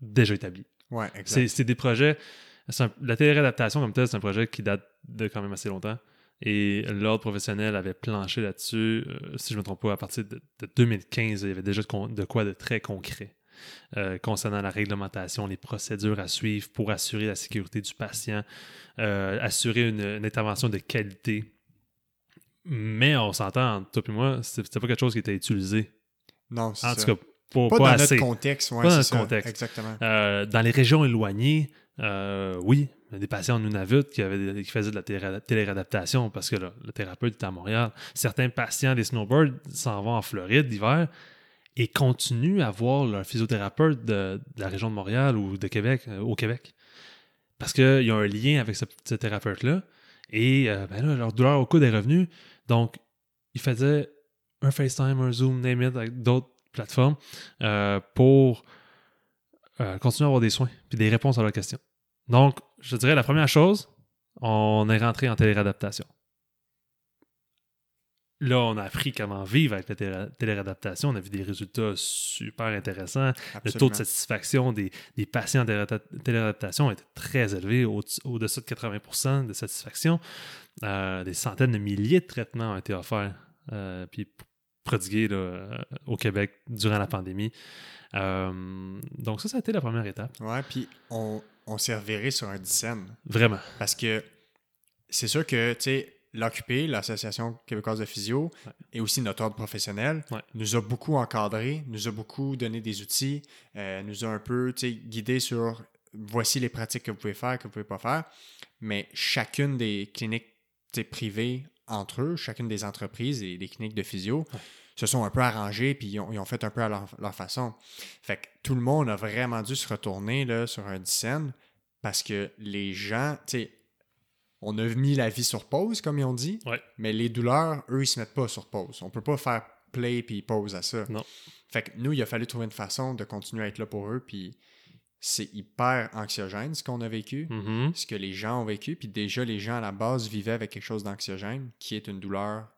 déjà établi. Ouais. C'est des projets un- la téléréadaptation comme telle, c'est un projet qui date de quand même assez longtemps. Et l'ordre professionnel avait planché là-dessus, euh, si je ne me trompe pas, à partir de, de 2015, il y avait déjà de quoi de très concret euh, concernant la réglementation, les procédures à suivre pour assurer la sécurité du patient, euh, assurer une, une intervention de qualité. Mais on s'entend, toi et moi, c'était pas quelque chose qui était utilisé. Non, c'est En ça. tout cas, pas, pas, pas dans assez. notre contexte, ouais, Pas dans notre ça. contexte. Exactement. Euh, dans les régions éloignées, oui, il y a des patients en Nunavut qui, avaient qui faisaient de la télé- téléréadaptation parce que là, le thérapeute est à Montréal. Certains patients des snowbirds s'en vont en Floride l'hiver et continuent à voir leur physiothérapeute de, la région de Montréal ou de Québec, euh, au Québec. Parce qu'il y a un lien avec ce, thérapeute-là. Et euh, ben là, leur douleur au coude est revenue. Donc, ils faisaient un FaceTime, un Zoom, name it, avec d'autres plateformes euh, pour continuer à avoir des soins puis des réponses à leurs questions. Donc, je dirais la première chose, on est rentré en téléréadaptation. Là, on a appris comment vivre avec la télé- téléréadaptation. On a vu des résultats super intéressants. Le taux de satisfaction des, des patients en télé- téléréadaptation était très élevé, au- au-dessus de 80% de satisfaction. Euh, des centaines de milliers de traitements ont été offerts euh, puis prodigués là, euh, au Québec durant la pandémie. Euh, donc ça, ça a été la première étape. Ouais, puis on, on s'est reviré sur un dizaine. Vraiment. Parce que c'est sûr que, tu sais, l'Occupé, l'Association québécoise de physio, Ouais. et aussi notre ordre professionnel, Ouais. nous a beaucoup encadré, nous a beaucoup donné des outils, euh, nous a un peu, guidé sur voici les pratiques que vous pouvez faire, que vous pouvez pas faire. Mais chacune des cliniques privées entre eux, chacune des entreprises et des cliniques de physio, Ouais. se sont un peu arrangés puis ils ont, ils ont fait un peu à leur, leur façon. Fait que tout le monde a vraiment dû se retourner là, sur un dizaine parce que les gens, tu sais, on a mis la vie sur pause, comme ils ont dit, Ouais. mais les douleurs, eux, ils se mettent pas sur pause. On peut pas faire play puis pause à ça. Non. Fait que nous, il a fallu trouver une façon de continuer à être là pour eux, puis c'est hyper anxiogène ce qu'on a vécu, Mhm. ce que les gens ont vécu, puis déjà, les gens à la base vivaient avec quelque chose d'anxiogène, qui est une douleur,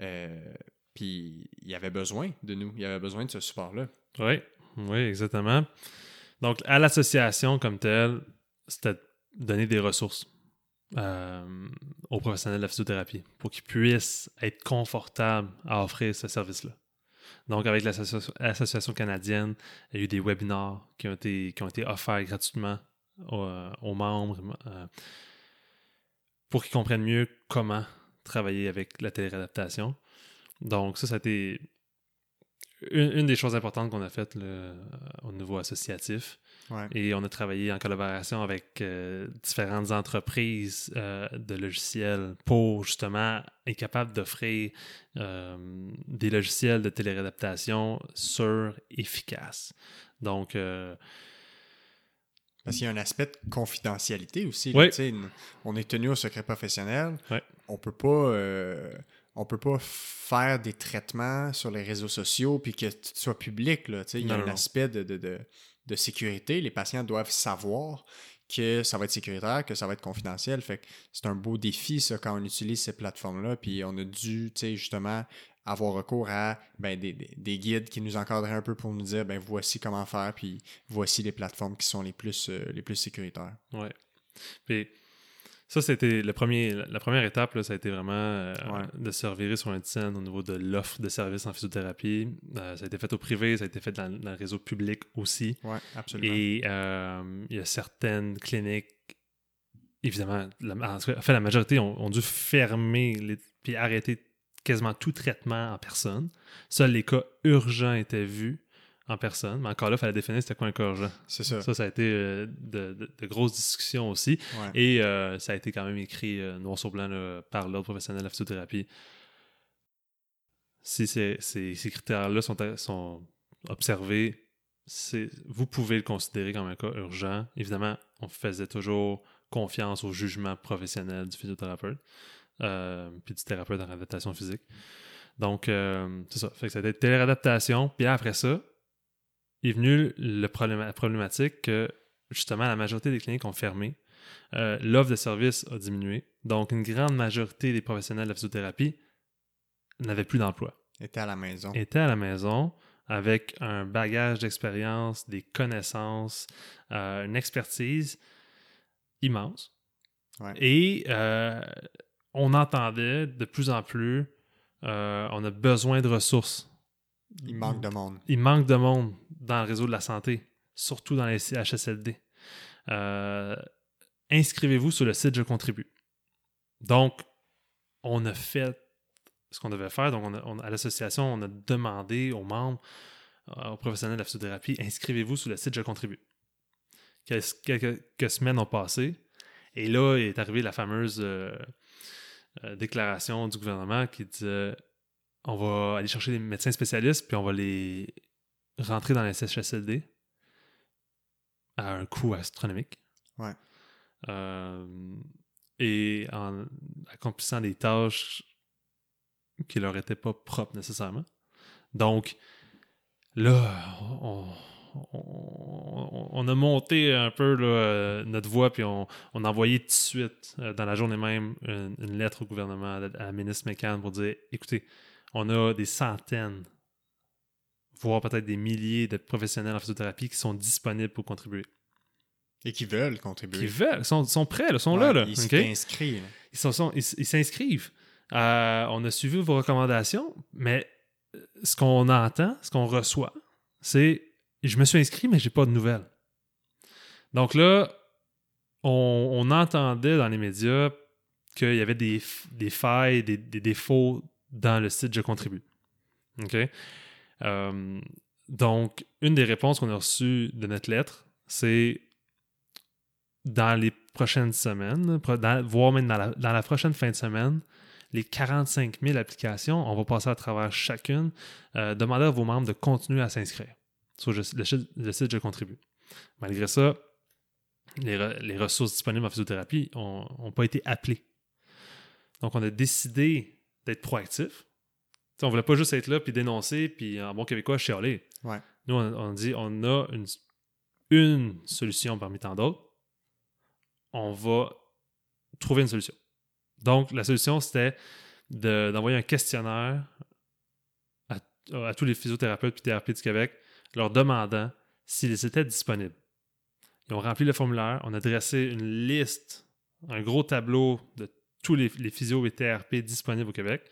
euh, puis il y avait besoin de nous, il y avait besoin de ce support-là. Oui, oui, exactement. Donc, à l'association comme telle, c'était donner des ressources euh, aux professionnels de la physiothérapie pour qu'ils puissent être confortables à offrir ce service-là. Donc, avec l'associa- l'association canadienne, il y a eu des webinars qui ont été, offerts gratuitement aux, euh, aux membres euh, pour qu'ils comprennent mieux comment travailler avec la téléréadaptation. Donc, ça, ça a été une, des choses importantes qu'on a faites au niveau associatif. Ouais. Et on a travaillé en collaboration avec euh, différentes entreprises euh, de logiciels pour justement être capable d'offrir euh, des logiciels de téléréadaptation sûrs, efficaces. Donc, Parce qu'il y a un aspect de confidentialité aussi. Oui. là, tu On est tenu au secret professionnel. Ouais. On peut pas. on peut pas faire des traitements sur les réseaux sociaux puis que tout soit public. Là, tu. Il y a Non, un non. aspect de, de, de- de sécurité. Les patients doivent savoir que ça va être sécuritaire, que ça va être confidentiel. Fait que c'est un beau défi, ça, quand on utilise ces plateformes-là. Puis on a dû, tu sais, justement, avoir recours à ben, des, des- des guides qui nous encadraient un peu pour nous dire, ben voici comment faire, puis voici les plateformes qui sont les plus, euh, sécuritaires. Ouais. Ça, c'était le premier, la première étape, là, ça a été vraiment euh, Ouais. de se revirer sur un dizaine au niveau de l'offre de services en physiothérapie. Euh, ça a été fait au privé, ça a été fait dans, dans le réseau public aussi. Oui, absolument. Et euh, il y a certaines cliniques, évidemment, la, en fait, la majorité ont, ont dû fermer les, puis arrêter quasiment tout traitement en personne. Seuls les cas urgents étaient vus en personne. Mais encore là, il fallait définir c'était quoi un cas urgent. C'est ça. Ça, ça a été euh, de, de- de grosses discussions aussi. Ouais. Et euh, ça a été quand même écrit euh, noir sur blanc là, par l'ordre professionnel de la physiothérapie. Si ces, ces- ces critères-là sont, sont observés, vous pouvez le considérer comme un cas urgent. Évidemment, on faisait toujours confiance au jugement professionnel du physiothérapeute puis du thérapeute en réadaptation physique. Donc, c'est ça. Fait que c'était téléréadaptation. Puis après ça, est venu le problème, la problématique que justement la majorité des cliniques ont fermé. Euh, L'offre de service a diminué. Donc, une grande majorité des professionnels de la physiothérapie n'avaient plus d'emploi. Était à la maison. Étaient à la maison avec un bagage d'expérience, des connaissances, euh, une expertise immense. Ouais. Et euh, on entendait de plus en plus, on a besoin de ressources. Il manque de monde. Il manque de monde dans le réseau de la santé, surtout dans les CHSLD. Euh, Inscrivez-vous sur le site Je contribue. Donc, on a fait ce qu'on devait faire. Donc, à l'association, on a demandé aux membres, euh, aux professionnels de la physiothérapie, inscrivez-vous sur le site Je contribue. Quelques, semaines ont passé. Et là est arrivée la fameuse euh, déclaration du gouvernement qui disait on va aller chercher des médecins spécialistes, puis on va les rentrer dans les CHSLD à un coût astronomique. Ouais. Euh, et en accomplissant des tâches qui leur étaient pas propres nécessairement. Donc, là, on, on- on a monté un peu là, notre voix, puis on, on a envoyé tout de suite, euh, dans la journée même, une, une lettre au gouvernement, à la, à la ministre McCann, pour dire écoutez, on a des centaines, voire peut-être des milliers de professionnels en physiothérapie qui sont disponibles pour contribuer. Et qui veulent contribuer. Qui veulent, sont, sont prêts, là, sont Ouais, là. là Ils là. ils s'inscrivent. Euh, on a suivi vos recommandations, mais euh, ce qu'on entend, ce qu'on reçoit, c'est je me suis inscrit, mais j'ai pas de nouvelles. Donc là, on, on entendait dans les médias qu'il y avait des, des failles, des, des défauts dans le site Je contribue. OK? Euh, donc, une des réponses qu'on a reçues de notre lettre, c'est dans les prochaines semaines, voire même dans la, prochaine fin de semaine, les 45 000 applications, on va passer à travers chacune. Euh, demandez à vos membres de continuer à s'inscrire sur le, le site- Je contribue. Malgré ça, les, les ressources disponibles en physiothérapie n'ont pas été appelées. Donc, on a décidé d'être proactif. T'sais, on voulait pas juste être là puis dénoncer puis en bon québécois chialer. Ouais. Nous, on, on dit on a une, une solution parmi tant d'autres. On va trouver une solution. Donc, la solution, c'était de- d'envoyer un questionnaire à, à tous les physiothérapeutes et thérapeutes du Québec, leur demandant s'ils étaient disponibles. Ils ont rempli le formulaire, on a dressé une liste, un gros tableau de tous les, les physios et TRP disponibles au Québec.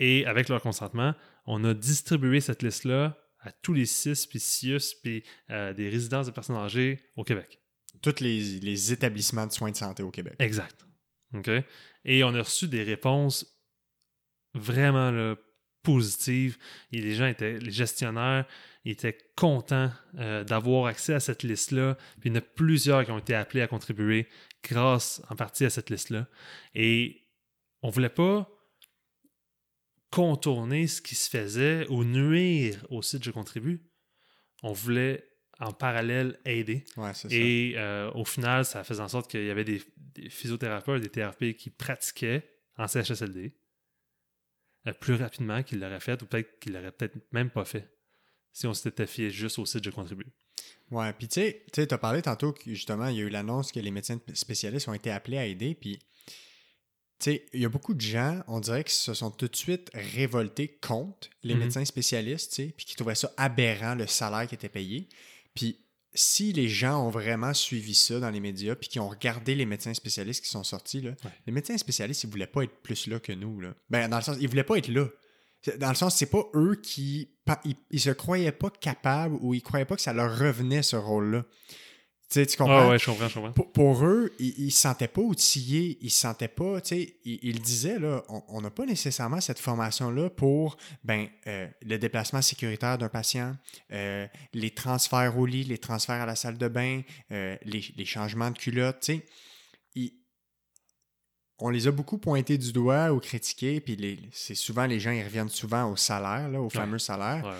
Et avec leur consentement, on a distribué cette liste-là à tous les CIS, puis CIUS, puis euh, des résidences de personnes âgées au Québec. Tous les, les établissements de soins de santé au Québec. Exact. OK? Et on a reçu des réponses vraiment là, positives. Et les gens étaient, les gestionnaires étaient contents euh, d'avoir accès à cette liste-là. Puis il y en a plusieurs qui ont été appelés à contribuer grâce en partie à cette liste-là. Et on voulait pas contourner ce qui se faisait ou nuire au site Je contribue. On voulait en parallèle aider. Ouais, c'est ça. Et euh, au final, ça faisait en sorte qu'il y avait des, des physiothérapeutes, des TRP qui pratiquaient en CHSLD euh, plus rapidement qu'ils l'auraient fait ou peut-être qu'ils l'auraient peut-être même pas fait si on s'était fié juste au site Je contribue. Ouais, puis tu sais, tu as parlé tantôt que justement, il y a eu l'annonce que les médecins spécialistes ont été appelés à aider, puis tu sais, il y a beaucoup de gens, on dirait, qui se sont tout de suite révoltés contre les Mhm. médecins spécialistes, tu sais, puis qui trouvaient ça aberrant, le salaire qui était payé. Puis si les gens ont vraiment suivi ça dans les médias, puis qui ont regardé les médecins spécialistes qui sont sortis, là, Ouais. les médecins spécialistes, ils voulaient pas être plus là que nous, là. Ben, dans le sens, ils voulaient pas être là. Dans le sens, c'est pas eux qui. Ils, ils se croyaient pas capables ou ils croyaient pas que ça leur revenait ce rôle-là. Tu sais, tu comprends? Ah ouais, je comprends, je comprends. Pour, pour eux, ils, ils se sentaient pas outillés, ils se sentaient pas, tu sais, ils, ils disaient, là, on- n'a pas nécessairement cette formation-là pour, ben, euh, le déplacement sécuritaire d'un patient, euh, les transferts au lit, les transferts à la salle de bain, euh, les, les changements de culottes, tu sais. Ils- On les a beaucoup pointés du doigt ou critiqués, puis c'est souvent, les gens, ils reviennent souvent au salaire, là, au fameux salaire. Ouais, ouais.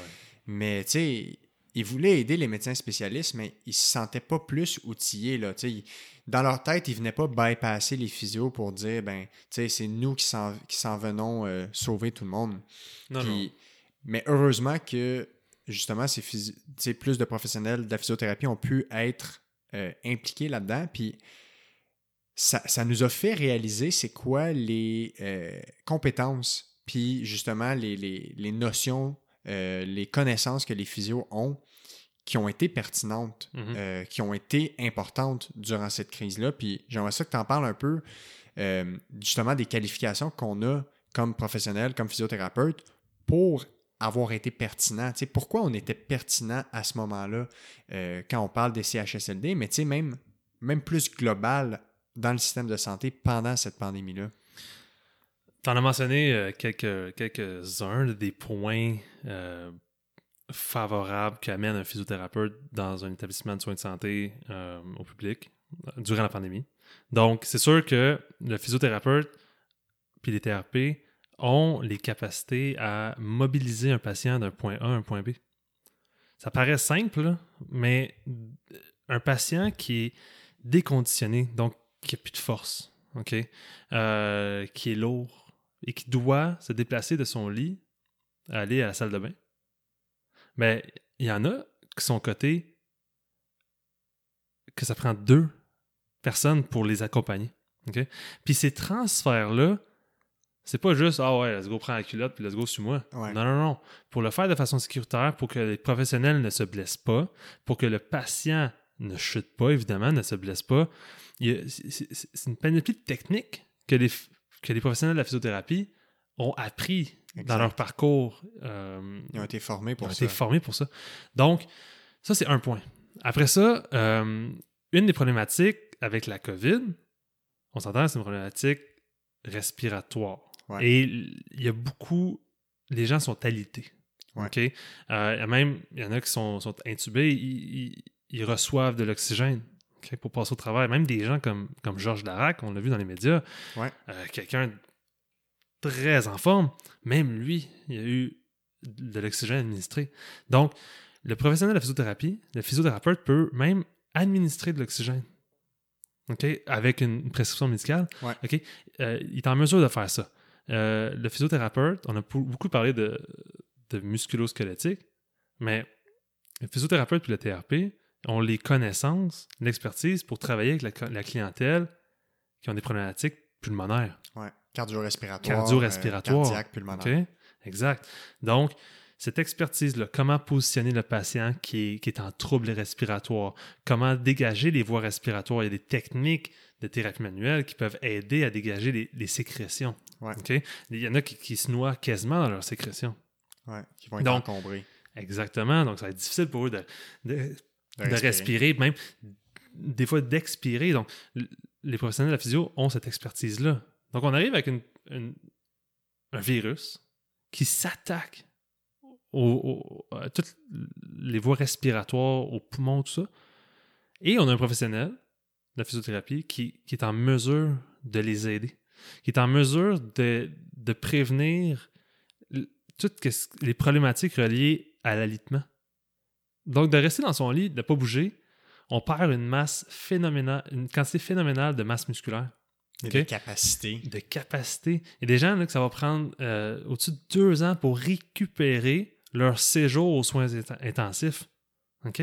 Mais tu sais, ils voulaient aider les médecins spécialistes, mais ils se sentaient pas plus outillés. Là, Tu sais, ils- dans leur tête, ils venaient pas bypasser les physios pour dire ben, tu sais, c'est nous qui s'en, venons euh, sauver tout le monde. Non, Mais heureusement que justement, ces plus de professionnels de la physiothérapie ont pu être euh, impliqués là-dedans. Puis ça, ça nous a fait réaliser c'est quoi les euh, compétences, puis justement les, les- les notions, euh, les connaissances que les physios ont qui ont été pertinentes, Mhm. euh, qui ont été importantes durant cette crise-là. Puis j'aimerais ça que tu en parles un peu, justement, des qualifications qu'on a comme professionnel, comme physiothérapeute, pour avoir été pertinent. Pourquoi on était pertinent à ce moment-là quand on parle des CHSLD, mais même, même plus global dans le système de santé pendant cette pandémie-là? T'en as mentionné euh, quelques, quelques-uns des points euh, favorables qu'amène un physiothérapeute dans un établissement de soins de santé euh, au public durant la pandémie. Donc, c'est sûr que le physiothérapeute puis les TRP ont les capacités à mobiliser un patient d'un point A à un point B. Ça paraît simple, mais un patient qui est déconditionné, donc qui n'a plus de force, OK? Euh, qui est lourd et qui doit se déplacer de son lit à aller à la salle de bain, mais il y en a qui sont cotés que ça prend deux personnes pour les accompagner. OK? Puis ces transferts-là, c'est pas juste Ah ouais, let's go prendre la culotte puis let's go sur moi. Ouais. Non, non, non. Pour le faire de façon sécuritaire, pour que les professionnels ne se blessent pas, pour que le patient ne chute pas, évidemment, ne se blesse pas, c'est- une panoplie de techniques que les, f- que les professionnels de la physiothérapie ont appris Exact. dans leur parcours. euh, Ils ont été formés ils pour ont ça. été formés pour ça. Donc, ça, c'est un point. Après ça, euh, une des problématiques avec la COVID, on s'entend, c'est une problématique respiratoire. Ouais. Et il y a beaucoup. Les gens sont alités. Ouais. OK? Euh, il y a même, il y en a qui sont, sont intubés, ils, ils- ils reçoivent de l'oxygène pour passer au travail. Même des gens comme, comme Georges Larac, on l'a vu dans les médias, Ouais. euh, quelqu'un très en forme, même lui, il a eu de l'oxygène administré. Donc, le professionnel de la physiothérapie, le physiothérapeute peut même administrer de l'oxygène. OK? Avec une, prescription médicale. Ouais. OK? Euh, il est en mesure de faire ça. Euh, le physiothérapeute, on a beaucoup parlé de, de musculo-squelettique, mais le physiothérapeute et le TRP ont les connaissances, l'expertise pour travailler avec la, clientèle qui ont des problématiques pulmonaires. Ouais. Cardio-respiratoire. Cardio-respiratoire. euh, cardiaque, pulmonaire. OK? Exact. Donc, cette expertise-là, comment positionner le patient qui est, qui est en trouble respiratoire, comment dégager les voies respiratoires? Il y a des techniques de thérapie manuelle qui peuvent aider à dégager les, les sécrétions. Ouais. Il y en a qui, qui se noient quasiment dans leurs sécrétions. Ouais, qui vont être Donc, encombrés. Exactement. Donc, ça va être difficile pour eux de, de- De respirer. même des fois d'expirer. Donc, les professionnels de la physio ont cette expertise-là. Donc, on arrive avec une- une- un virus qui s'attaque au- au- à toutes les voies respiratoires, aux poumons, tout ça. Et on a un professionnel de la physiothérapie qui, qui est en mesure de les aider, qui est en mesure de, de prévenir toutes les problématiques reliées à l'alitement. Donc, de rester dans son lit, de ne pas bouger, on perd une masse phénoménale, une quantité phénoménale de masse musculaire, Et de capacité. de capacité. Il y a des gens là, que ça va prendre euh, au-dessus de deux ans pour récupérer leur séjour aux soins int- intensifs. OK?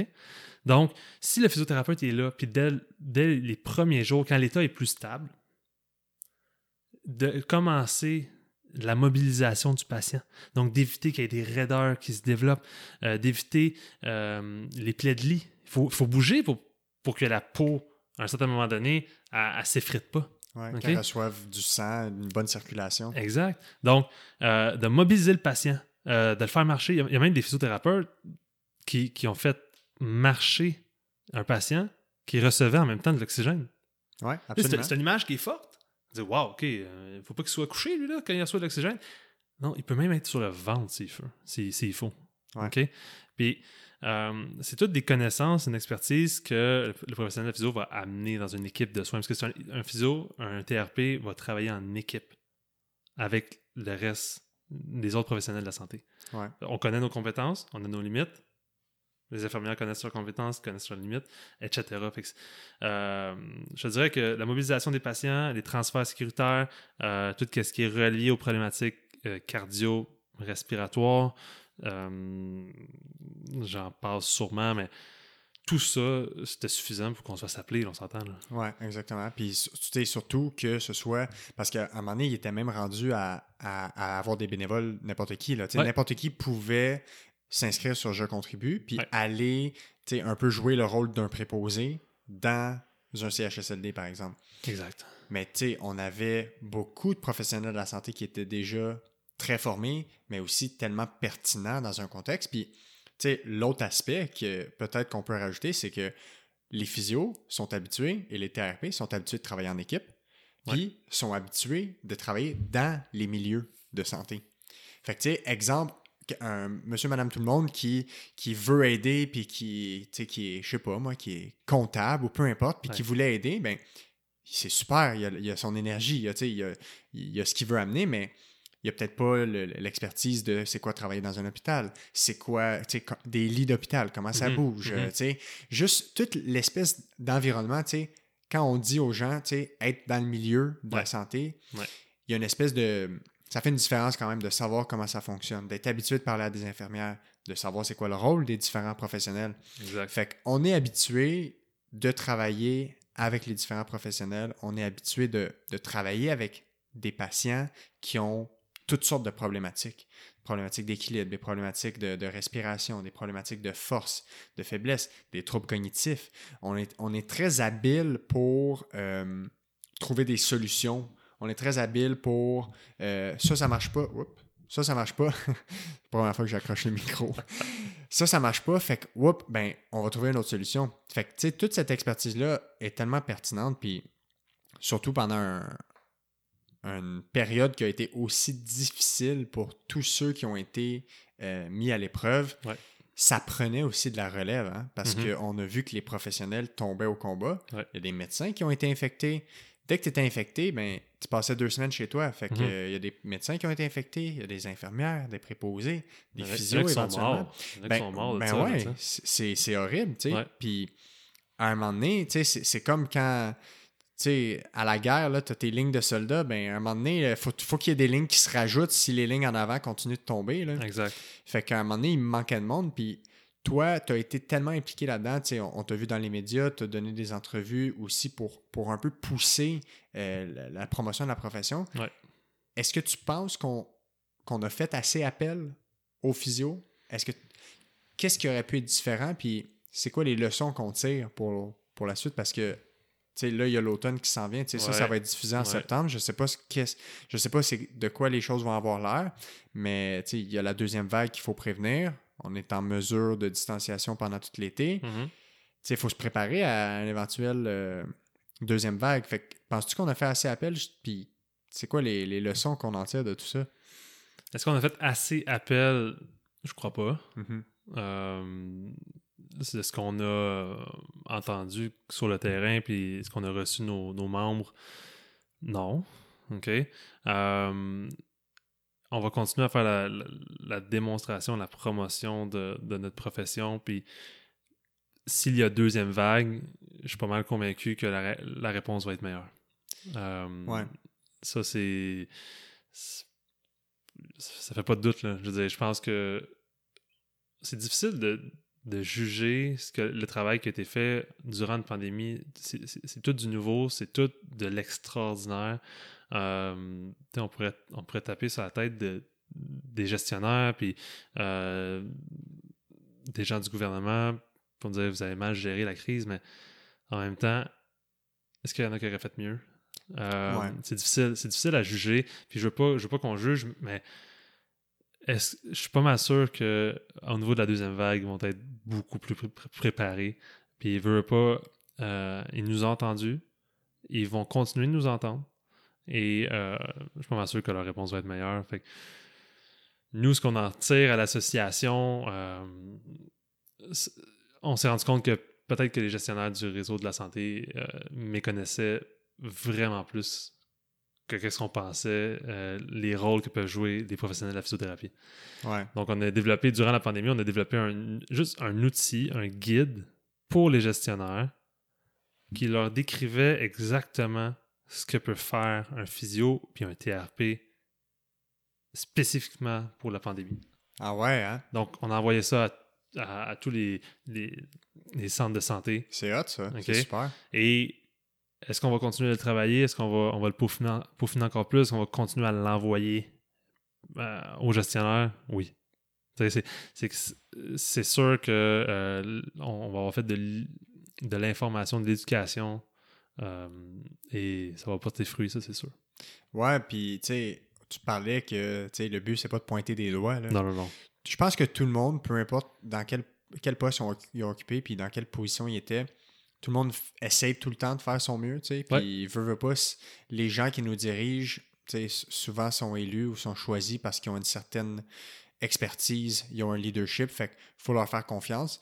Donc, si le physiothérapeute est là, puis dès, dès les premiers jours, quand l'état est plus stable, de commencer la mobilisation du patient. Donc, d'éviter qu'il y ait des raideurs qui se développent, euh, d'éviter euh, les plaies de lit. Il faut, faut bouger pour, pour que la peau, à un certain moment donné, elle, elle s'effrite pas. Ouais, Ok? Qu'ils reçoivent du sang, une bonne circulation. Exact. Donc, euh, de mobiliser le patient, euh, de le faire marcher. Il y a- même des physiothérapeutes qui, qui ont fait marcher un patient qui recevait en même temps de l'oxygène. C'est absolument. c'est une image qui est forte. Dis, wow, OK, il ne faut pas qu'il soit couché, lui, là, quand il reçoit de l'oxygène. Non, il peut même être sur le ventre s'il faut. S'il faut. Ouais. OK? Puis, euh, c'est toutes des connaissances, une expertise que le professionnel de physio va amener dans une équipe de soins. Parce que c'est un, un physio, un TRP va travailler en équipe avec le reste des autres professionnels de la santé. Ouais. On connaît nos compétences, on a nos limites. Les infirmières connaissent leurs compétences, connaissent leurs limites, etc. Fait que, euh, je dirais que la mobilisation des patients, les transferts sécuritaires, euh, tout ce qui est relié aux problématiques euh, cardio-respiratoires, j'en parle sûrement, mais tout ça, c'était suffisant pour qu'on soit s'appeler, on s'entend. Ouais, exactement. Puis su- tu sais, surtout que ce soit. Parce qu'à un moment donné, il était même rendu à, à- à avoir des bénévoles, n'importe qui. là. Ouais. N'importe qui pouvait s'inscrire sur Je contribue, puis Ouais. aller un peu jouer le rôle d'un préposé dans un CHSLD, par exemple. Exact. Mais tu sais, on avait beaucoup de professionnels de la santé qui étaient déjà très formés, mais aussi tellement pertinents dans un contexte. Puis, tu sais, l'autre aspect que peut-être qu'on peut rajouter, c'est que les physios sont habitués et les TRP sont habitués de travailler en équipe, puis sont habitués de travailler dans les milieux de santé. Fait que, tu sais, exemple, un monsieur, madame, tout le monde qui, qui veut aider, puis qui, tu sais, qui est, je sais pas moi, qui est comptable ou peu importe, puis qui voulait aider, ben c'est super, il a, il a, son énergie, il a, il a, il a ce qu'il veut amener, mais il n'y a peut-être pas l'expertise de c'est quoi travailler dans un hôpital, c'est quoi des lits d'hôpital, comment ça mm-hmm. bouge, mm-hmm. sais juste toute l'espèce d'environnement, quand on dit aux gens être dans le milieu de la santé, il y a une espèce de... Ça fait une différence quand même de savoir comment ça fonctionne, d'être habitué de parler à des infirmières, de savoir c'est quoi le rôle des différents professionnels. Exact. Fait qu'on est habitué de travailler avec les différents professionnels, on est habitué de, de travailler avec des patients qui ont toutes sortes de problématiques. Des problématiques d'équilibre, des problématiques de, respiration, des problématiques de force, de faiblesse, des troubles cognitifs. On est, on est très habile pour euh, trouver des solutions. On est très habile pour euh, ça, ça marche pas. Oups, ça, ça marche pas. C'est la première fois que j'accroche le micro. ça, ça marche pas. Fait que, oups, ben, on va trouver une autre solution. Fait que, tu sais, toute cette expertise-là est tellement pertinente. Puis, surtout pendant un, une période qui a été aussi difficile pour tous ceux qui ont été euh, mis à l'épreuve, ça prenait aussi de la relève, hein, parce mm-hmm. qu'on a vu que les professionnels tombaient au combat. Il y a des médecins qui ont été infectés. Dès que tu étais infecté, ben, tu passais deux semaines chez toi. Fait que, mm-hmm. il y a des médecins qui ont été infectés, il y a des infirmières, des préposés, des physios éventuellement. Ben, ben ouais, c'est horrible, tu sais. Puis, à un moment donné, tu sais, c'est comme quand sais, à la guerre, tu as tes lignes de soldats, ben, à un moment donné, il faut, faut qu'il y ait des lignes qui se rajoutent si les lignes en avant continuent de tomber. Là. Exact. Fait qu'à un moment donné, il me manquait de monde. Puis toi, tu as été tellement impliqué là-dedans. On, on t'a vu dans les médias, tu as donné des entrevues aussi pour, pour un peu pousser euh, la, promotion de la profession. Ouais. Est-ce que tu penses qu'on a fait assez appel aux physio? Est-ce que qu'est-ce qui aurait pu être différent? Puis c'est quoi les leçons qu'on tire pour, pour la suite? Parce que là, il y a l'automne qui s'en vient. Ça, ça va être diffusé en septembre. Je sais pas ce je sais pas de quoi les choses vont avoir l'air, mais il y a la deuxième vague qu'il faut prévenir. On est en mesure de distanciation pendant tout l'été. Mm-hmm. Il faut se préparer à une éventuelle euh, deuxième vague. Fait penses-tu qu'on a fait assez appel? Puis, c'est quoi les, leçons qu'on en tire de tout ça? Est-ce qu'on a fait assez appel? Je crois pas. Mm-hmm. Euh, c'est ce qu'on a euh, entendu sur le terrain, puis ce qu'on a reçu nos, nos membres? Non. OK. Euh, on va continuer à faire la, la, démonstration, la promotion de, de, notre profession. Puis s'il y a deuxième vague, je suis pas mal convaincu que la, la réponse va être meilleure. Euh, ouais. Ça, c'est. Ça fait pas de doute, là. Je veux dire, je pense que c'est difficile de, de juger ce que le travail qui a été fait durant une pandémie. C'est tout du nouveau, c'est tout de l'extraordinaire. Euh, on, pourrait, on pourrait taper sur la tête de, des gestionnaires, puis euh, des gens du gouvernement pour dire vous avez mal géré la crise, mais en même temps, est-ce qu'il y en a qui auraient fait mieux? Euh, c'est difficile, c'est difficile à juger. Puis je veux pas, je veux pas qu'on juge, mais est-ce, je suis pas mal sûr que au niveau de la deuxième vague, ils vont être beaucoup plus préparés. Puis ils veulent pas, euh, ils nous ont entendus, ils vont continuer de nous entendre. Et euh, je suis pas mal sûr que leur réponse va être meilleure. Fait nous, ce qu'on en tire à l'association, euh, on s'est rendu compte que peut-être que les gestionnaires du réseau de la santé méconnaissaient vraiment plus qu'est-ce qu'on pensait, euh, les rôles que peuvent jouer des professionnels de la physiothérapie. Donc, on a développé, durant la pandémie, on a développé un, juste un outil, un guide pour les gestionnaires qui leur décrivait exactement ce que peut faire un physio puis un TRP spécifiquement pour la pandémie. Ah ouais, hein? Donc, on a envoyé ça à, tous les, les, centres de santé. C'est hot, ça. C'est super. Et est-ce qu'on va continuer à le travailler? Est-ce qu'on va, on va le peaufiner, encore plus? Est-ce qu'on va continuer à l'envoyer euh, aux gestionnaires? Oui. C'est sûr que euh, on va avoir fait de, de l'information, de l'éducation, euh, et ça va porter fruit, ça, c'est sûr. Ouais, puis tu sais, tu parlais que le but, c'est pas de pointer des doigts. Là. Non, non, non. Je pense que tout le monde, peu importe dans quel, quel poste ils ont occupé, puis dans quelle position il était, tout le monde essaie tout le temps de faire son mieux, tu sais. Puis, veut, veut pas, les gens qui nous dirigent, tu sais, souvent sont élus ou sont choisis parce qu'ils ont une certaine expertise, ils ont un leadership, fait qu'il faut leur faire confiance.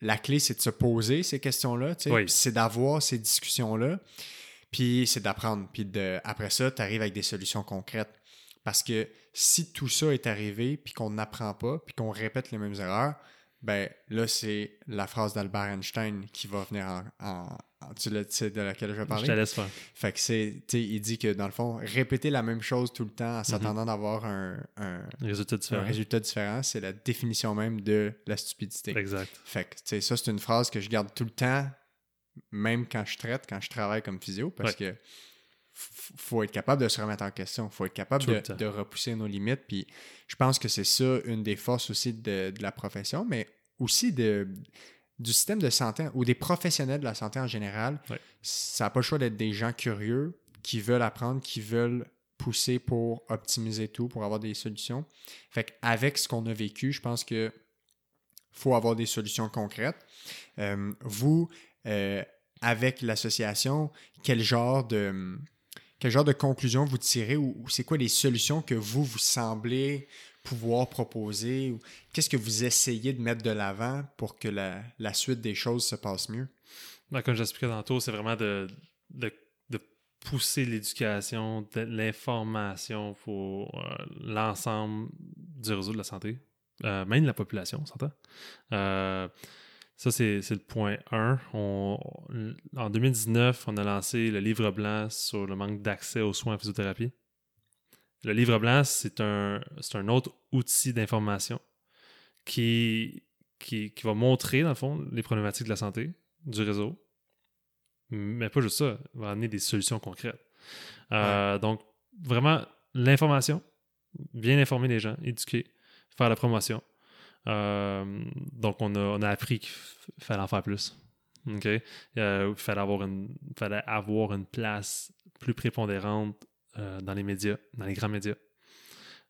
La clé, c'est de se poser ces questions-là, c'est d'avoir ces discussions-là, puis c'est d'apprendre. Puis de, après ça, tu arrives avec des solutions concrètes. Parce que si tout ça est arrivé, puis qu'on n'apprend pas, puis qu'on répète les mêmes erreurs, ben là, c'est la phrase d'Albert Einstein qui va venir en. tu le sais de laquelle je vais parler? Je te laisse faire. Fait que c'est. Il dit que dans le fond, répéter la même chose tout le temps en s'attendant d'avoir un, un, résultat différent, un résultat différent c'est la définition même de la stupidité. Exact. Fait que, ça, c'est une phrase que je garde tout le temps, même quand je traite, quand je travaille comme physio, parce que faut être capable de se remettre en question. faut être capable de, de, repousser nos limites. Puis je pense que c'est ça une des forces aussi de, de la profession, mais aussi de, du système de santé ou des professionnels de la santé en général. Ça n'a pas le choix d'être des gens curieux qui veulent apprendre, qui veulent pousser pour optimiser tout, pour avoir des solutions. Fait avec ce qu'on a vécu, je pense que faut avoir des solutions concrètes. Euh, vous, euh, avec l'association, quel genre de quel genre de conclusion vous tirez ou, c'est quoi les solutions que vous, vous semblez pouvoir proposer? Qu'est-ce que vous essayez de mettre de l'avant pour que la, suite des choses se passe mieux? Ben, comme j'expliquais tantôt, c'est vraiment de, de, pousser l'éducation, l'information pour euh, l'ensemble du réseau de la santé, euh, même de la population, on s'entend. Euh, ça, c'est le point 1. en 2019, on a lancé le livre blanc sur le manque d'accès aux soins en physiothérapie. Le livre blanc, c'est un, un autre outil d'information qui, qui, va montrer, dans le fond, les problématiques de la santé du réseau. Mais pas juste ça, il va amener des solutions concrètes. Euh, donc, vraiment, l'information, bien informer les gens, éduquer, faire la promotion. Euh, donc, on a, on a appris qu'il fallait en faire plus. OK? Euh, il fallait avoir, une, fallait avoir une place plus prépondérante euh, dans les médias, dans les grands médias.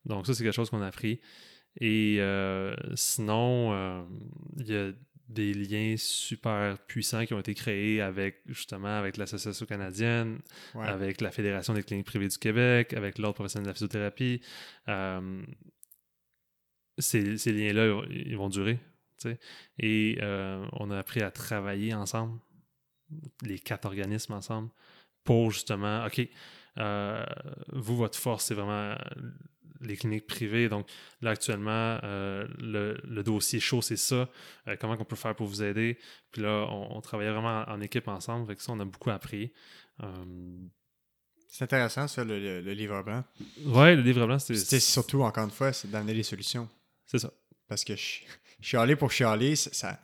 Donc, ça, c'est quelque chose qu'on a appris. Et sinon, il y a des liens super puissants qui ont été créés avec justement avec l'Association canadienne, avec la Fédération des cliniques privées du Québec, avec l'Ordre professionnel de la physiothérapie ces, liens-là, ils vont durer. Et euh, on a appris à travailler ensemble, les quatre organismes ensemble, pour justement, OK, euh, vous, votre force, c'est vraiment les cliniques privées. Donc là, actuellement, euh, le, dossier chaud, c'est ça. comment on peut faire pour vous aider? Puis là, on, travaillait vraiment en, équipe ensemble. Fait ça, on a beaucoup appris. c'est intéressant, ça, le, livre blanc. Oui, le livre blanc, c'est... surtout, encore une fois, c'est d'amener des solutions. C'est ça. Parce que chialer pour chialer, ça,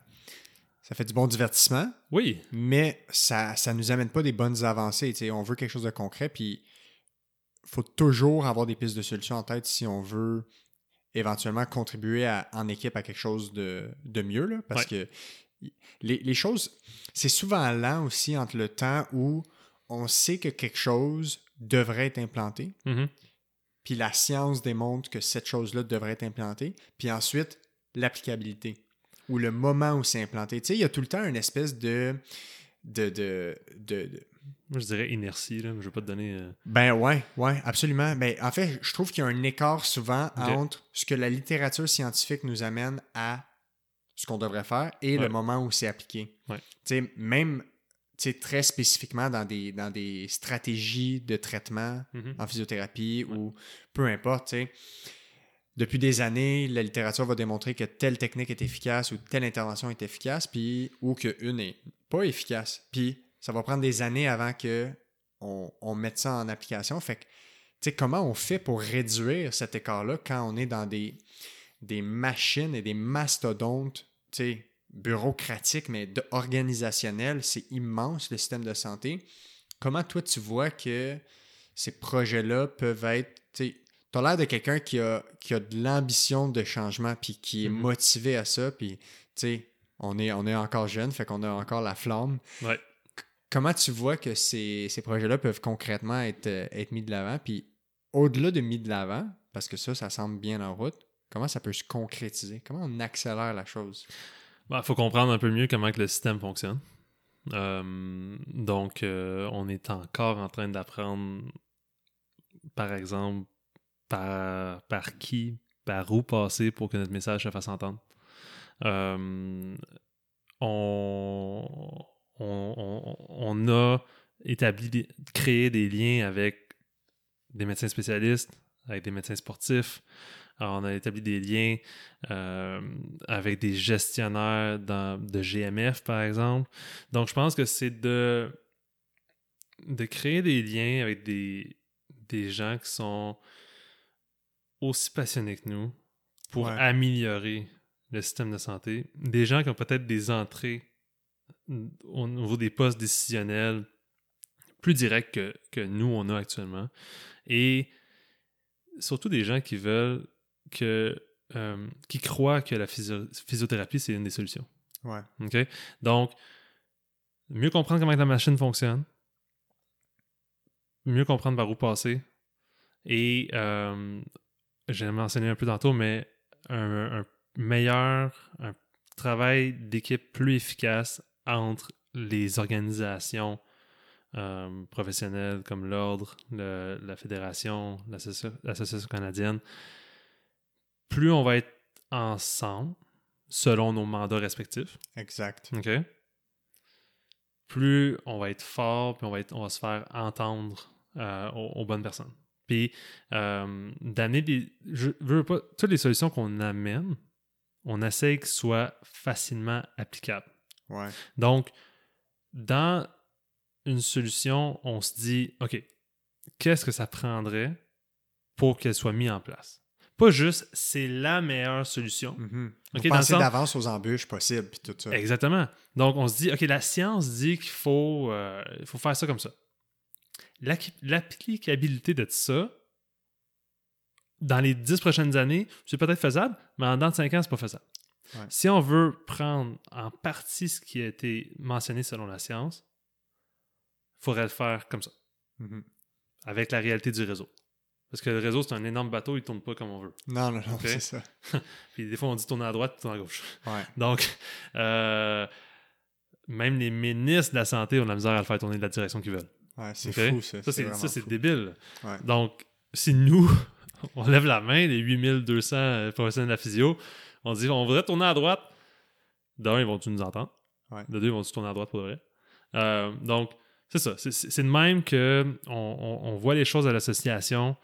ça fait du bon divertissement. Oui. Mais ça ne nous amène pas des bonnes avancées. On veut quelque chose de concret, puis il faut toujours avoir des pistes de solutions en tête si on veut éventuellement contribuer en équipe à quelque chose de, mieux. Là, parce que les, choses, c'est souvent lent aussi entre le temps où on sait que quelque chose devrait être implanté, mm-hmm puis la science démontre que cette chose-là devrait être implantée, puis ensuite l'applicabilité ou le moment où c'est implanté. Tu sais, il y a tout le temps une espèce de. de, de, Moi, je dirais inertie, là, mais je vais pas te donner. Euh, ben ouais, ouais, absolument. Ben, en fait, je trouve qu'il y a un écart souvent entre ce que la littérature scientifique nous amène à ce qu'on devrait faire et le moment où c'est appliqué. Ouais. Tu sais, même très spécifiquement dans des, dans des stratégies de traitement mhm. en physiothérapie ou peu importe. Depuis des années, la littérature va démontrer que telle technique est efficace ou telle intervention est efficace, puis ou qu'une n'est pas efficace. Puis ça va prendre des années avant que on, mette ça en application. Fait que, comment on fait pour réduire cet écart-là quand on est dans des, des machines et des mastodontes, bureaucratique, mais organisationnel, c'est immense le système de santé. Comment toi tu vois que ces projets-là peuvent être, as l'air de quelqu'un qui a, qui a de l'ambition de changement, puis qui est Mhm. motivé à ça, puis, tu sais, on est, on est encore jeune, fait qu'on a encore la flamme. Ouais. Comment tu vois que ces, ces projets-là peuvent concrètement être, euh, être mis de l'avant, puis au-delà de mis de l'avant, parce que ça, ça semble bien en route, comment ça peut se concrétiser? Comment on accélère la chose? Il Bah, faut comprendre un peu mieux comment que le système fonctionne. Euh, donc, euh, on est encore en train d'apprendre, par exemple, par, par qui, par où passer pour que notre message se fasse entendre. Euh, on, on, on- on a établi, créé des liens avec des médecins spécialistes, avec des médecins sportifs. Alors, on a établi des liens euh, avec des gestionnaires dans- de GMF, par exemple. Donc, je pense que c'est de, de créer des liens avec des, des gens qui sont aussi passionnés que nous pour Ouais. améliorer le système de santé. Des gens qui ont peut-être des entrées au niveau des postes décisionnels plus directs que, que nous, on a actuellement. Et surtout des gens qui veulent que euh, qui croient que la physio- physiothérapie, c'est une des solutions. Ouais. OK? Donc, mieux comprendre comment la machine fonctionne, mieux comprendre par où passer, et euh, j'ai mentionné un peu tantôt, mais un, un meilleur un travail d'équipe plus efficace entre les organisations euh, professionnelles comme l'Ordre, la Fédération, l'Associa- l'Association canadienne. Plus on va être ensemble, selon nos mandats respectifs, Exact. OK? Plus on va être fort, puis on va, être, on va se faire entendre euh, aux, aux bonnes personnes. Puis, euh, d'amener des. Je veux pas. Toutes les solutions qu'on amène, on essaie qu'elles soient facilement applicables. Ouais. Donc, dans une solution, on se dit, OK, qu'est-ce que ça prendrait pour qu'elle soit mise en place? Pas juste, c'est la meilleure solution. Le pensez sens- d'avance aux embûches possibles, puis tout ça. Exactement. Donc, on se dit, OK, la science dit qu'il faut, euh, faut faire ça comme ça. L'applicabilité de ça, dans les dix prochaines années, c'est peut-être faisable, mais en dans de cinq ans, c'est pas faisable. Ouais. Si on veut prendre en partie ce qui a été mentionné selon la science, il faudrait le faire comme ça, Mhm. avec la réalité du réseau. Parce que le réseau, c'est un énorme bateau, il tourne pas comme on veut. Non, non, non, c'est ça. Puis des fois, on dit tourner à droite, tourner à gauche. Ouais. Donc, euh, même les ministres de la Santé ont de la misère à le faire tourner de la direction qu'ils veulent. Ouais, c'est fou, ça. Ça, c'est, débile. Ouais. Donc, si nous, on lève la main, les 8200 euh, professionnels de la physio, on dit on voudrait tourner à droite, d'un, ils vont-tu nous entendre? Ouais. De deux, ils vont-tu tourner à droite pour vrai? Euh, donc, c'est ça. C'est, de même que on, on- on voit les choses à l'association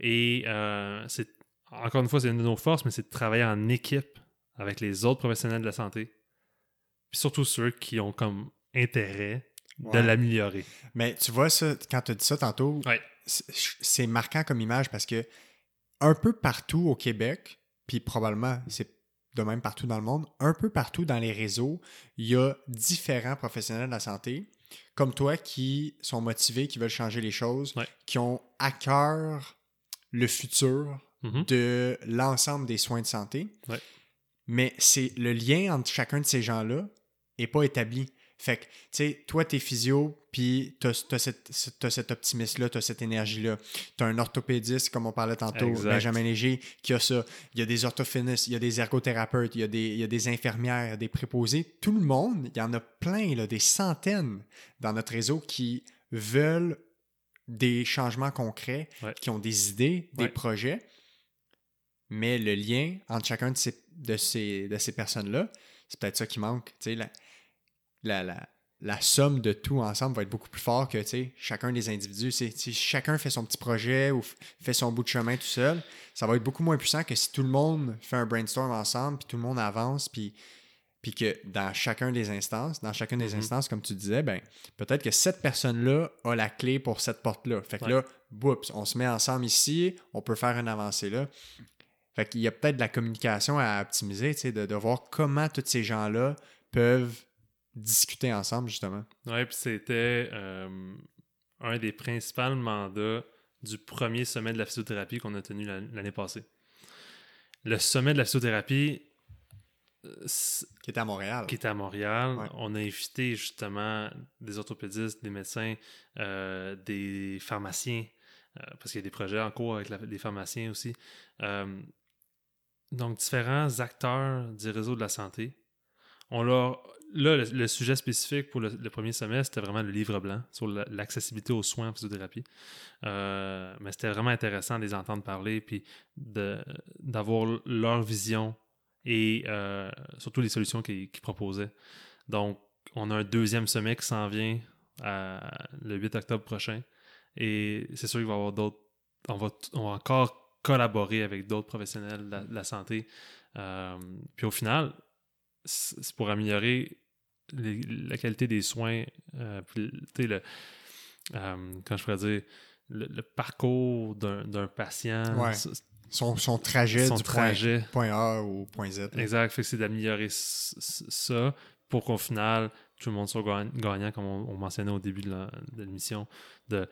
et euh, c'est, encore une fois, c'est une de nos forces, mais c'est de travailler en équipe avec les autres professionnels de la santé. Puis surtout ceux qui ont comme intérêt de Ouais. l'améliorer. Mais tu vois ça, quand tu as dit ça tantôt, Ouais. c'est marquant comme image parce que un peu partout au Québec, puis probablement c'est de même partout dans le monde, un peu partout dans les réseaux, il y a différents professionnels de la santé, comme toi, qui sont motivés, qui veulent changer les choses, Ouais. qui ont à cœur le futur Mhm. de l'ensemble des soins de santé. Ouais. Mais c'est le lien entre chacun de ces gens-là n'est pas établi. Fait que, tu sais, toi, t'es physio, puis t'as as t'as cet optimisme-là, t'as cette énergie-là. T'as un orthopédiste, comme on parlait tantôt, Exact. Benjamin Léger, qui a ça. Il y a des orthophonistes, il y a des ergothérapeutes, il y a des, il y a des infirmières, des préposés. Tout le monde, il y en a plein, là, des centaines dans notre réseau qui veulent des changements concrets, Ouais. qui ont des idées, des Ouais. projets. Mais le lien entre chacun de ces, de ces, de ces personnes-là, c'est peut-être ça qui manque. La, la, la, la somme de tout ensemble va être beaucoup plus fort que chacun des individus. Si chacun fait son petit projet ou fait son bout de chemin tout seul, ça va être beaucoup moins puissant que si tout le monde fait un brainstorm ensemble, puis tout le monde avance, puis, puis que dans chacun des instances, dans chacune des Mhm. instances, comme tu disais, ben, peut-être que cette personne-là a la clé pour cette porte-là. Fait que Ouais. là, boups, on se met ensemble ici, on peut faire une avancée là. Fait qu'il y a peut-être de la communication à optimiser, tu sais, de, de voir comment tous ces gens-là peuvent discuter ensemble, justement. Oui, puis c'était euh, un des principaux mandats du premier sommet de la physiothérapie qu'on a tenu l'année passée. Le sommet de la physiothérapie, qui était à Montréal. Qui à Montréal. On a invité justement des orthopédistes, des médecins, euh, des pharmaciens, euh, parce qu'il y a des projets en cours avec les pharmaciens aussi. Euh, donc, différents acteurs du réseau de la santé. On leur, là, le, sujet spécifique pour le, premier semestre, c'était vraiment le livre blanc sur l'accessibilité aux soins en physiothérapie. mais c'était vraiment intéressant de les entendre parler puis d'avoir leur vision et euh, surtout les solutions qu'ils proposaient. Donc, on a un deuxième sommet qui s'en vient le 8 octobre prochain. Et c'est sûr qu'il va y avoir d'autres. On va, encore collaborer avec d'autres professionnels de la, santé. Euh, puis au final, c'est pour améliorer la qualité des soins, euh, le, quand je pourrais dire, le, parcours d'un patient. Son, son trajet du trajet. Point, A au point Z. Exact. Fait que c'est d'améliorer ça pour qu'au final, tout le monde soit gagnant, comme on, mentionnait au début de l'émission, de,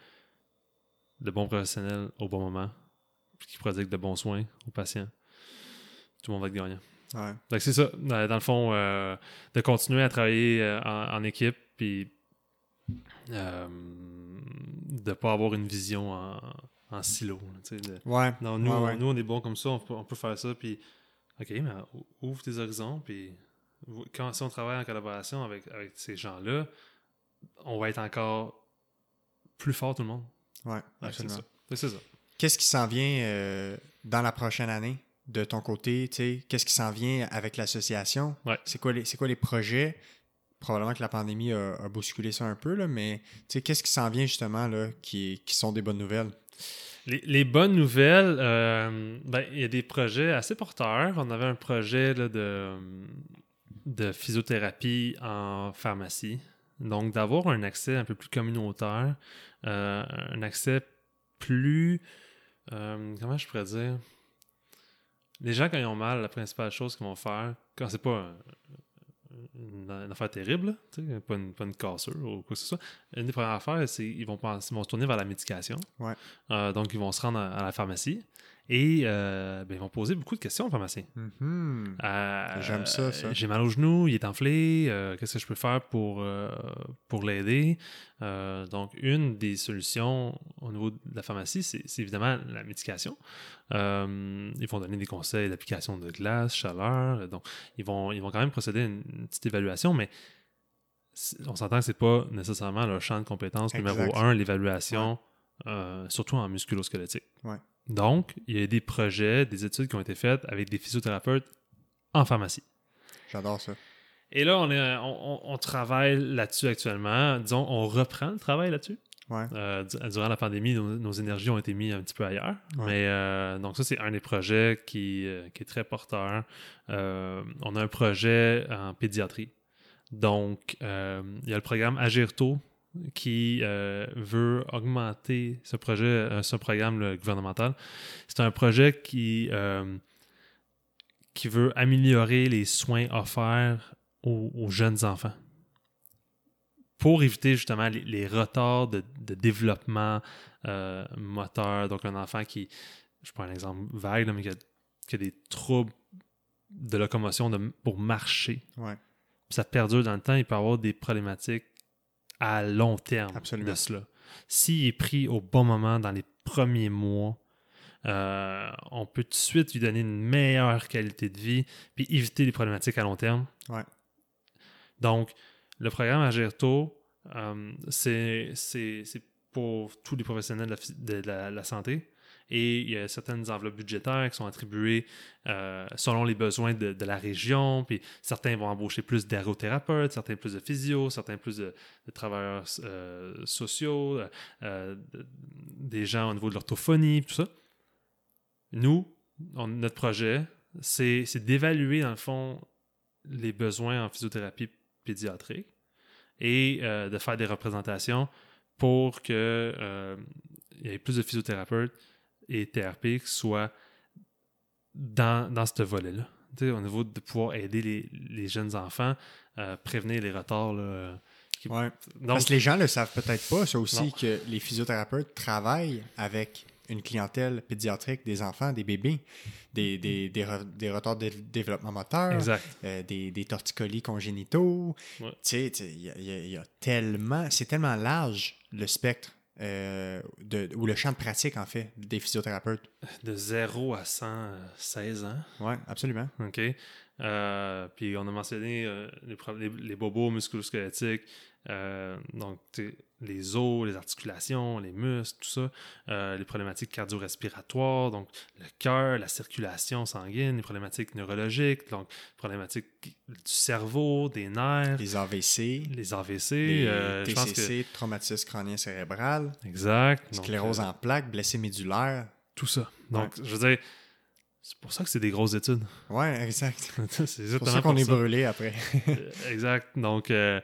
de bons professionnels au bon moment, qui prodiguent de bons soins aux patients. Tout le monde va être gagnant. Ouais. Donc c'est ça, dans le fond, euh, de continuer à travailler euh, en, équipe, puis euh, de ne pas avoir une vision en, en silo. ouais. Non, nous, nous, on est bon comme ça, on peut, faire ça, puis OK, mais ouvre tes horizons, puis quand si on travaille en collaboration avec, avec ces gens-là, on va être encore plus fort tout le monde. Ouais, absolument. C'est ça. Qu'est-ce qui s'en vient euh, dans la prochaine année de ton côté? Qu'est-ce qui s'en vient avec l'association? Ouais. C'est quoi, les, quoi les projets? Probablement que la pandémie a, bousculé ça un peu, là, mais qu'est-ce qui s'en vient justement là, qui, qui sont des bonnes nouvelles? Les, bonnes nouvelles, euh, ben, il y a des projets assez porteurs. On avait un projet de, physiothérapie en pharmacie. Donc, d'avoir un accès un peu plus communautaire, euh, un accès plus. Euh, comment je pourrais dire? Les gens, quand ils ont mal, la principale chose qu'ils vont faire, quand c'est pas une, affaire terrible, pas, une, pas une cassure ou quoi que ce soit. Une des premières affaires, c'est qu'ils vont, vont se tourner vers la médication. Euh, donc, ils vont se rendre à la pharmacie. Et euh, ben, ils vont poser beaucoup de questions au pharmacien. Mm-hmm. Euh, J'aime ça, ça. J'ai mal au genou, il est enflé, euh, qu'est-ce que je peux faire pour, pour l'aider? donc, une des solutions au niveau de la pharmacie, c'est évidemment la médication. ils vont donner des conseils d'application de glace, chaleur. Donc, ils vont, ils vont quand même procéder à une, petite évaluation, mais on s'entend que c'est pas nécessairement leur champ de compétence numéro un, l'évaluation, surtout en musculosquelettique. Ouais. Donc, il y a des projets, des études qui ont été faites avec des physiothérapeutes en pharmacie. J'adore ça. Et là, on, est, on, travaille là-dessus actuellement. Disons, on reprend le travail là-dessus. Ouais. Euh, durant la pandémie, nos, énergies ont été mises un petit peu ailleurs. Mais euh, donc, ça, c'est un des projets qui, euh, qui est très porteur. on a un projet en pédiatrie. Donc, il y a le programme Agir tôt qui euh, veut augmenter ce projet, euh, ce programme gouvernemental. C'est un projet qui, euh, qui veut améliorer les soins offerts aux, jeunes enfants pour éviter justement les, retards de, développement moteur. Donc, un enfant qui, je prends un exemple vague, mais qui a, des troubles de locomotion pour marcher. Ça perdure dans le temps, il peut avoir des problématiques à long terme Absolument. de cela. S'il est pris au bon moment dans les premiers mois, euh, on peut tout de suite lui donner une meilleure qualité de vie puis éviter les problématiques à long terme. Ouais. Donc, le programme Agir tôt, euh, c'est pour tous les professionnels de la santé et il y a certaines enveloppes budgétaires qui sont attribuées euh, selon les besoins de, la région. Puis certains vont embaucher plus d'ergothérapeutes, certains plus de physio, certains plus de, travailleurs euh, sociaux, euh, des gens au niveau de l'orthophonie, tout ça. Nous, notre projet, c'est d'évaluer dans le fond les besoins en physiothérapie pédiatrique et de faire des représentations pour qu'il y ait plus de physiothérapeutes et TRP soit dans, dans ce volet-là. Au niveau de pouvoir aider les, jeunes enfants, à prévenir les retards qui- Ouais. Donc, Parce que les gens le savent peut-être pas, ça aussi, Non. que les physiothérapeutes travaillent avec une clientèle pédiatrique, des enfants, des bébés, des, des, des, re- des retards de développement moteur, exact. euh, des, des torticolis congénitaux. Ouais. Tu sais, il y, y a tellement, c'est tellement large le spectre euh, de, ou le champ de pratique, en fait, des physiothérapeutes. De 0 à 116 ans. Oui, absolument. OK. Euh, puis on a mentionné euh, les, les, bobos musculosquelettiques, euh, donc les os, les articulations, les muscles, tout ça, euh, les problématiques cardio-respiratoires, donc le cœur, la circulation sanguine, les problématiques neurologiques, donc problématiques du cerveau, des nerfs, Les AVC, les AVC, les euh, je pense que TCC, traumatisme crânien cérébral, exact, donc, sclérose euh, en plaques, blessé médulaire. tout ça. Donc je veux dire, c'est pour ça que c'est des grosses études. Ouais, exact. c'est pour ça qu'on est brûlé après. Euh, exact. Donc, euh,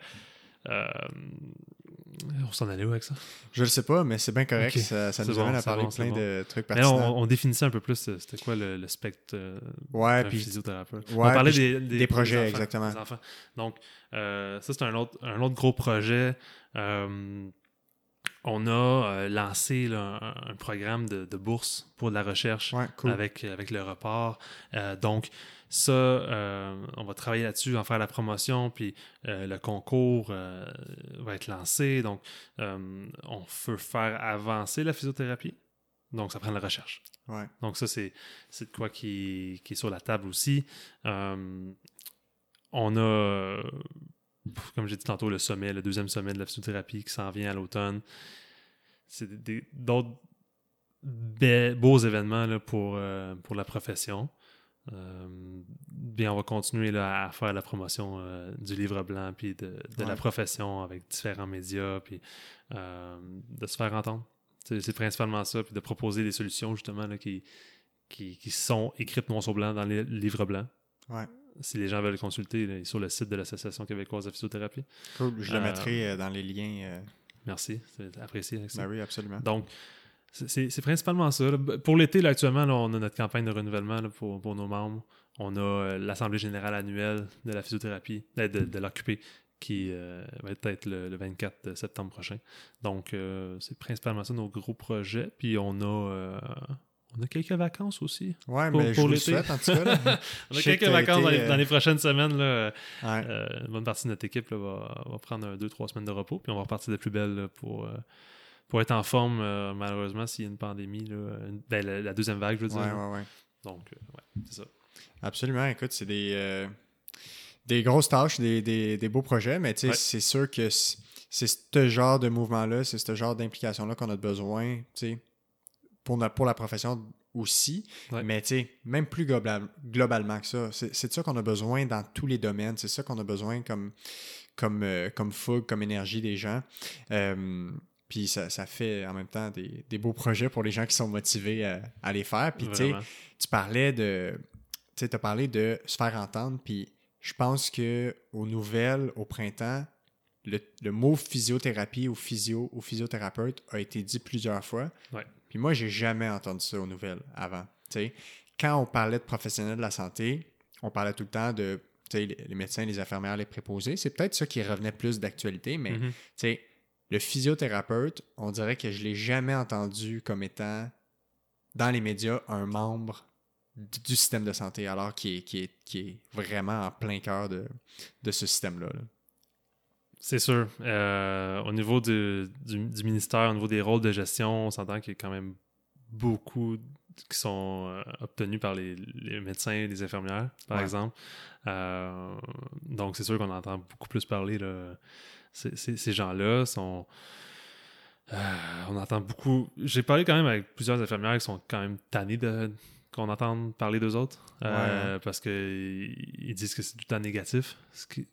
on s'en allait où avec ça? Je le sais pas, mais c'est bien correct. Ça, nous bon, amène à parler bon, plein bon. de trucs Mais pertinents. on, on définissait un peu plus euh, c'était quoi le, le spectre euh, ouais, puis physiothérapeute. ouais, on parlait des, des, des projets, enfants, exactement. des enfants. Donc, euh, ça, c'est un autre, un autre gros projet. Euh, on a euh, lancé là, un, un programme de, de bourse pour de la recherche ouais, cool. avec, avec le report. Euh, donc, ça, euh, on va travailler là-dessus, en faire la promotion, puis euh, le concours euh, va être lancé. Donc, on veut faire avancer la physiothérapie. Donc, ça prend de la recherche. Ouais. Donc, ça, c'est, de quoi qui, qui est sur la table aussi. On a, comme j'ai dit tantôt, le sommet, le deuxième sommet de la physiothérapie qui s'en vient à l'automne. C'est d'autres be- beaux événements là, pour, euh, pour la profession. Euh, bien, on va continuer là, à faire la promotion euh, du livre blanc puis de, de Ouais. la profession avec différents médias puis euh, de se faire entendre. C'est principalement ça, puis de proposer des solutions justement là, qui, qui, qui sont écrites noir sur blanc dans les livres blancs. Ouais. Si les gens veulent consulter, là, sur le site de l'Association québécoise de physiothérapie. Cool. Je le mettrai dans les liens. euh, Merci, c'est apprécié. Ben oui, absolument. Donc, c'est- principalement ça. là. Pour l'été, là, actuellement, là, on a notre campagne de renouvellement là, pour, pour nos membres. On a euh, l'Assemblée générale annuelle de la physiothérapie, euh, de, de qui euh, va être le, le 24 de septembre prochain. Donc, euh, c'est principalement ça nos gros projets. Puis, on a, on a quelques vacances aussi. ouais, pour- mais je pour vous souhaite en tout cas. On Je a quelques vacances dans, les, dans les prochaines semaines. Là, Ouais. une bonne partie de notre équipe va, va prendre deux, trois semaines de repos, puis on va repartir de plus belle pour, pour être en forme, euh, malheureusement, s'il y a une pandémie. Là, une- ben, la, la deuxième vague, je veux dire. Ouais, ouais, ouais. Donc, euh, ouais, c'est ça. Absolument. Écoute, c'est des, euh, des grosses tâches, des, des, des beaux projets, mais tu sais, Ouais. c'est sûr que c'est ce genre de mouvement-là, c'est ce genre d'implication-là qu'on a besoin, tu sais, pour, na- pour la profession aussi. Ouais. Mais tu sais, même plus global- globalement que ça, c'est c'est de ça qu'on a besoin dans tous les domaines. C'est ça qu'on a besoin comme, comme, euh, comme fougue, comme énergie des gens. Euh, puis ça, ça fait en même temps des, des beaux projets pour les gens qui sont motivés à, à les faire. Puis tu sais, Vraiment. tu parlais de. Tu sais, as parlé de se faire entendre, puis je pense que aux nouvelles, au printemps, le, le mot physiothérapie ou physio ou physiothérapeute a été dit plusieurs fois. Ouais. Puis moi, j'ai jamais entendu ça aux nouvelles avant. Tu sais, quand on parlait de professionnels de la santé, on parlait tout le temps de tu sais, les médecins, les infirmières, les préposés. C'est peut-être ça qui revenait plus d'actualité, mais tu sais, le physiothérapeute, on dirait que je l'ai jamais entendu comme étant dans les médias un membre du système de santé, alors qui est, qui est, qui est vraiment en plein cœur de, de ce système-là. là. C'est sûr. Euh, au niveau du, du, du ministère, au niveau des rôles de gestion, on s'entend qu'il y a quand même beaucoup qui sont euh, obtenus par les, les médecins et les infirmières, par Ouais. exemple. Euh, donc, c'est sûr qu'on entend beaucoup plus parler. Là. Ces, gens-là sont. euh, on entend beaucoup. J'ai parlé quand même avec plusieurs infirmières qui sont quand même tannées de qu'on entende parler d'eux autres euh, parce que ils disent que c'est tout le temps négatif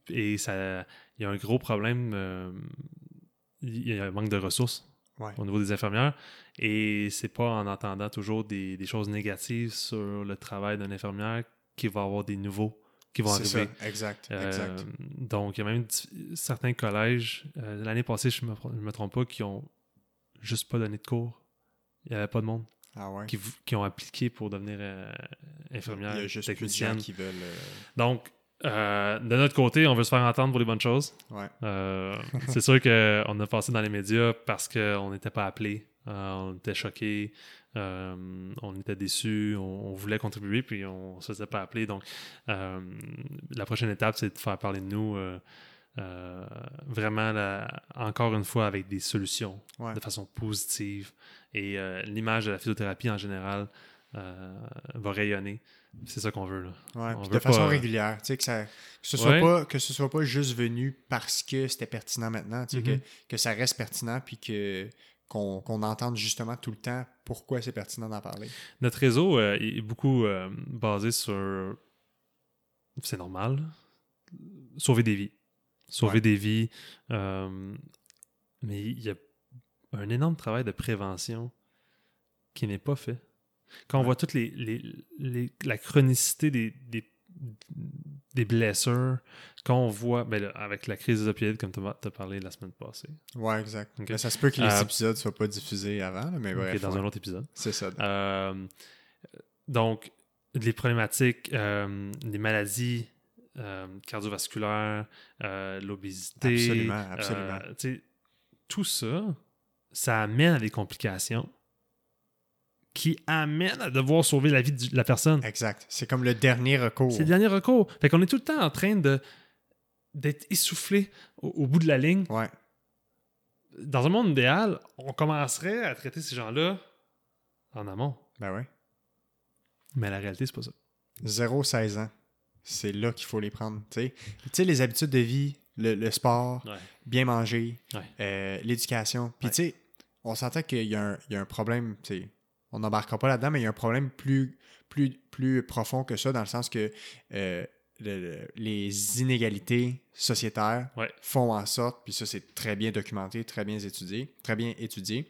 et ça il y a un gros problème euh, il y a un manque de ressources Ouais. au niveau des infirmières et c'est pas en entendant toujours des, des choses négatives sur le travail d'une infirmière qu'il va y avoir des nouveaux qui vont arriver ça, exact, euh, exact. donc, il y a même certains collèges, euh, l'année passée, je ne me, trompe pas, qui ont juste pas donné de cours. Il n'y avait pas de monde Ah ouais. qui, ont appliqué pour devenir euh, Il infirmière, y a juste technicienne. qui veulent. euh, Donc, Euh, de notre côté, on veut se faire entendre pour les bonnes choses. Ouais. Euh, c'est sûr qu'on a passé dans les médias parce qu'on n'était pas appelé. Euh, on était choqués. Euh, on était déçus. On, on voulait contribuer, puis on ne se faisait pas appeler. Donc, euh, la prochaine étape, c'est de faire parler de nous euh, vraiment, encore une fois, avec des solutions Ouais. de façon positive. Et l'image de la physiothérapie en général va rayonner. C'est ça qu'on veut. Là. Ouais, On puis veut de façon pas- régulière, tu sais, que, ça, que, ce soit Ouais. pas, que ce soit pas juste venu parce que c'était pertinent maintenant, tu sais, que, que ça reste pertinent, puis que qu'on qu'on entende justement tout le temps pourquoi c'est pertinent d'en parler. Notre réseau euh, est beaucoup euh, basé sur. C'est normal. Sauver des vies. Sauver Ouais. des vies. euh, mais il y a un énorme travail de prévention qui n'est pas fait. Quand on Ouais. voit toute les, les- les- la chronicité des, des, des blessures, quand on voit, ben là, avec la crise des opioïdes, comme tu as parlé la semaine passée, Ouais, exact. Ok. Mais ça se peut que les Euh, épisodes soient pas diffusés avant, mais bref. dans ouais. un autre épisode. C'est ça. Euh, donc, les problématiques, euh, les maladies cardiovasculaires, l'obésité. Absolument, absolument. tout ça, ça amène à des complications qui amènent à devoir sauver la vie de la personne. Exact. C'est comme le dernier recours. C'est le dernier recours. Fait qu'on est tout le temps en train de d'être essoufflé au, au bout de la ligne. Ouais. Dans un monde idéal, on commencerait à traiter ces gens-là en amont. Ben ouais. Mais la réalité, c'est pas ça. 0-16 ans. C'est là qu'il faut les prendre. Tu sais, les habitudes de vie, le, le sport, Ouais. bien manger, Ouais. euh, l'éducation. Puis tu sais, on s'entend qu'il y, a un- il y a un problème, tu sais, on n'embarquera pas là-dedans, mais il y a un problème plus, plus, plus profond que ça, dans le sens que euh, le- le- les inégalités sociétaires Ouais. font en sorte, puis ça c'est très bien documenté, très bien étudié, très bien étudié,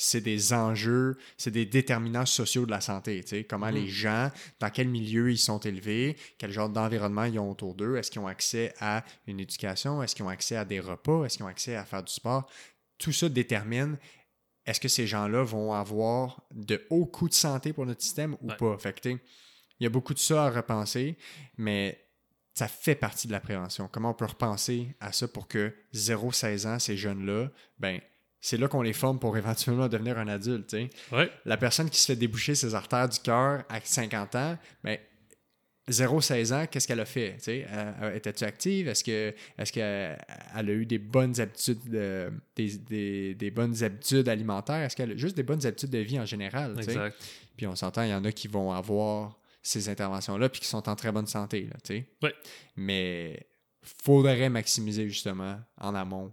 c'est des enjeux, c'est des déterminants sociaux de la santé. Comment les gens, dans quel milieu ils sont élevés, quel genre d'environnement ils ont autour d'eux, est-ce qu'ils ont accès à une éducation, est-ce qu'ils ont accès à des repas, est-ce qu'ils ont accès à faire du sport. Tout ça détermine est-ce que ces gens-là vont avoir de hauts coûts de santé pour notre système ou Ouais. pas. Fait que, il y a beaucoup de ça à repenser, mais ça fait partie de la prévention. Comment on peut repenser à ça pour que 0-16 ans, ces jeunes-là, ben, c'est là qu'on les forme pour éventuellement devenir un adulte. Ouais. La personne qui se fait déboucher ses artères du cœur à 50 ans, ben, 0-16 ans, qu'est-ce qu'elle a fait? Euh, euh, Était-tu active? Est-ce que est-ce qu'elle a eu des bonnes habitudes de- des, des- des bonnes habitudes alimentaires? Est-ce qu'elle a juste des bonnes habitudes de vie en général? Exact. Puis on s'entend, il y en a qui vont avoir ces interventions-là puis qui sont en très bonne santé. Là, tu sais. Ouais. Mais faudrait maximiser justement en amont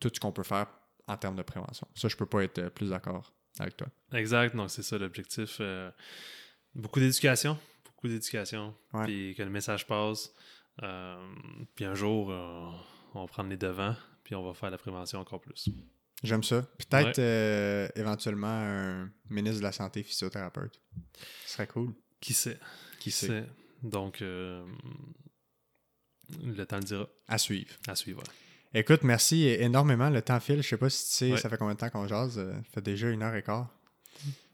tout ce qu'on peut faire en termes de prévention. Ça, je peux pas être euh, plus d'accord avec toi. Exact. Donc, c'est ça l'objectif. Euh, beaucoup d'éducation. Beaucoup d'éducation. Ouais. Puis que le message passe. Euh, puis un jour, euh, on va prendre les devants. Puis on va faire la prévention encore plus. J'aime ça. Peut-être éventuellement un ministre de la Santé physiothérapeute. Ce serait cool. Qui sait? Qui sait? Donc, euh, le temps le dira. À suivre. À suivre. Écoute, merci énormément. Le temps file. Je sais pas si tu sais, Ouais. ça fait combien de temps qu'on jase? Euh, Ça fait déjà une heure et quart.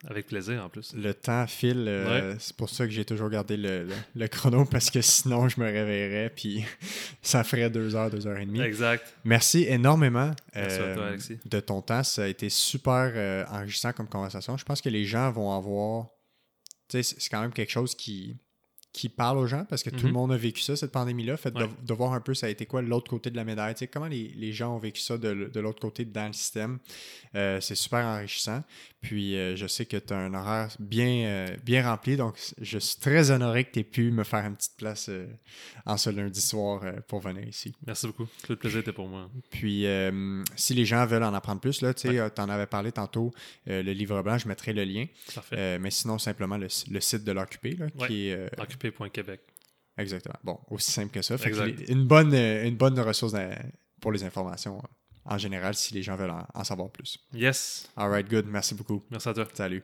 Avec plaisir en plus. Le temps file. euh, C'est pour ça que j'ai toujours gardé le, le- le chrono parce que sinon je me réveillerais puis ça ferait deux heures, deux heures et demie. Exact. Merci énormément Merci à toi, Alexis. de ton temps. Ça a été super euh, enrichissant comme conversation. Je pense que les gens vont avoir. C'est quand même quelque chose qui, qui parle aux gens parce que tout Mhm. le monde a vécu ça, cette pandémie-là. Fait de, Ouais. de voir un peu ça a été quoi l'autre côté de la médaille. Comment les, les gens ont vécu ça de, de l'autre côté dans le système. Euh, c'est super enrichissant. Puis euh, je sais que tu as un horaire bien, euh, bien rempli. Donc je suis très honoré que tu aies pu me faire une petite place en ce lundi soir pour venir ici. Merci beaucoup. Tout le plaisir était pour moi. Puis, si les gens veulent en apprendre plus, tu en avais parlé tantôt, le livre blanc, je mettrai le lien. Parfait. Mais sinon, simplement le, le site de l'Occupé, Ouais. qui est... Exactement. Bon, aussi simple que ça. Fait une, bonne, euh, une bonne ressource euh, pour les informations, euh, en général, si les gens veulent en, savoir plus. Yes. All right, good. Merci beaucoup. Merci à toi. Salut.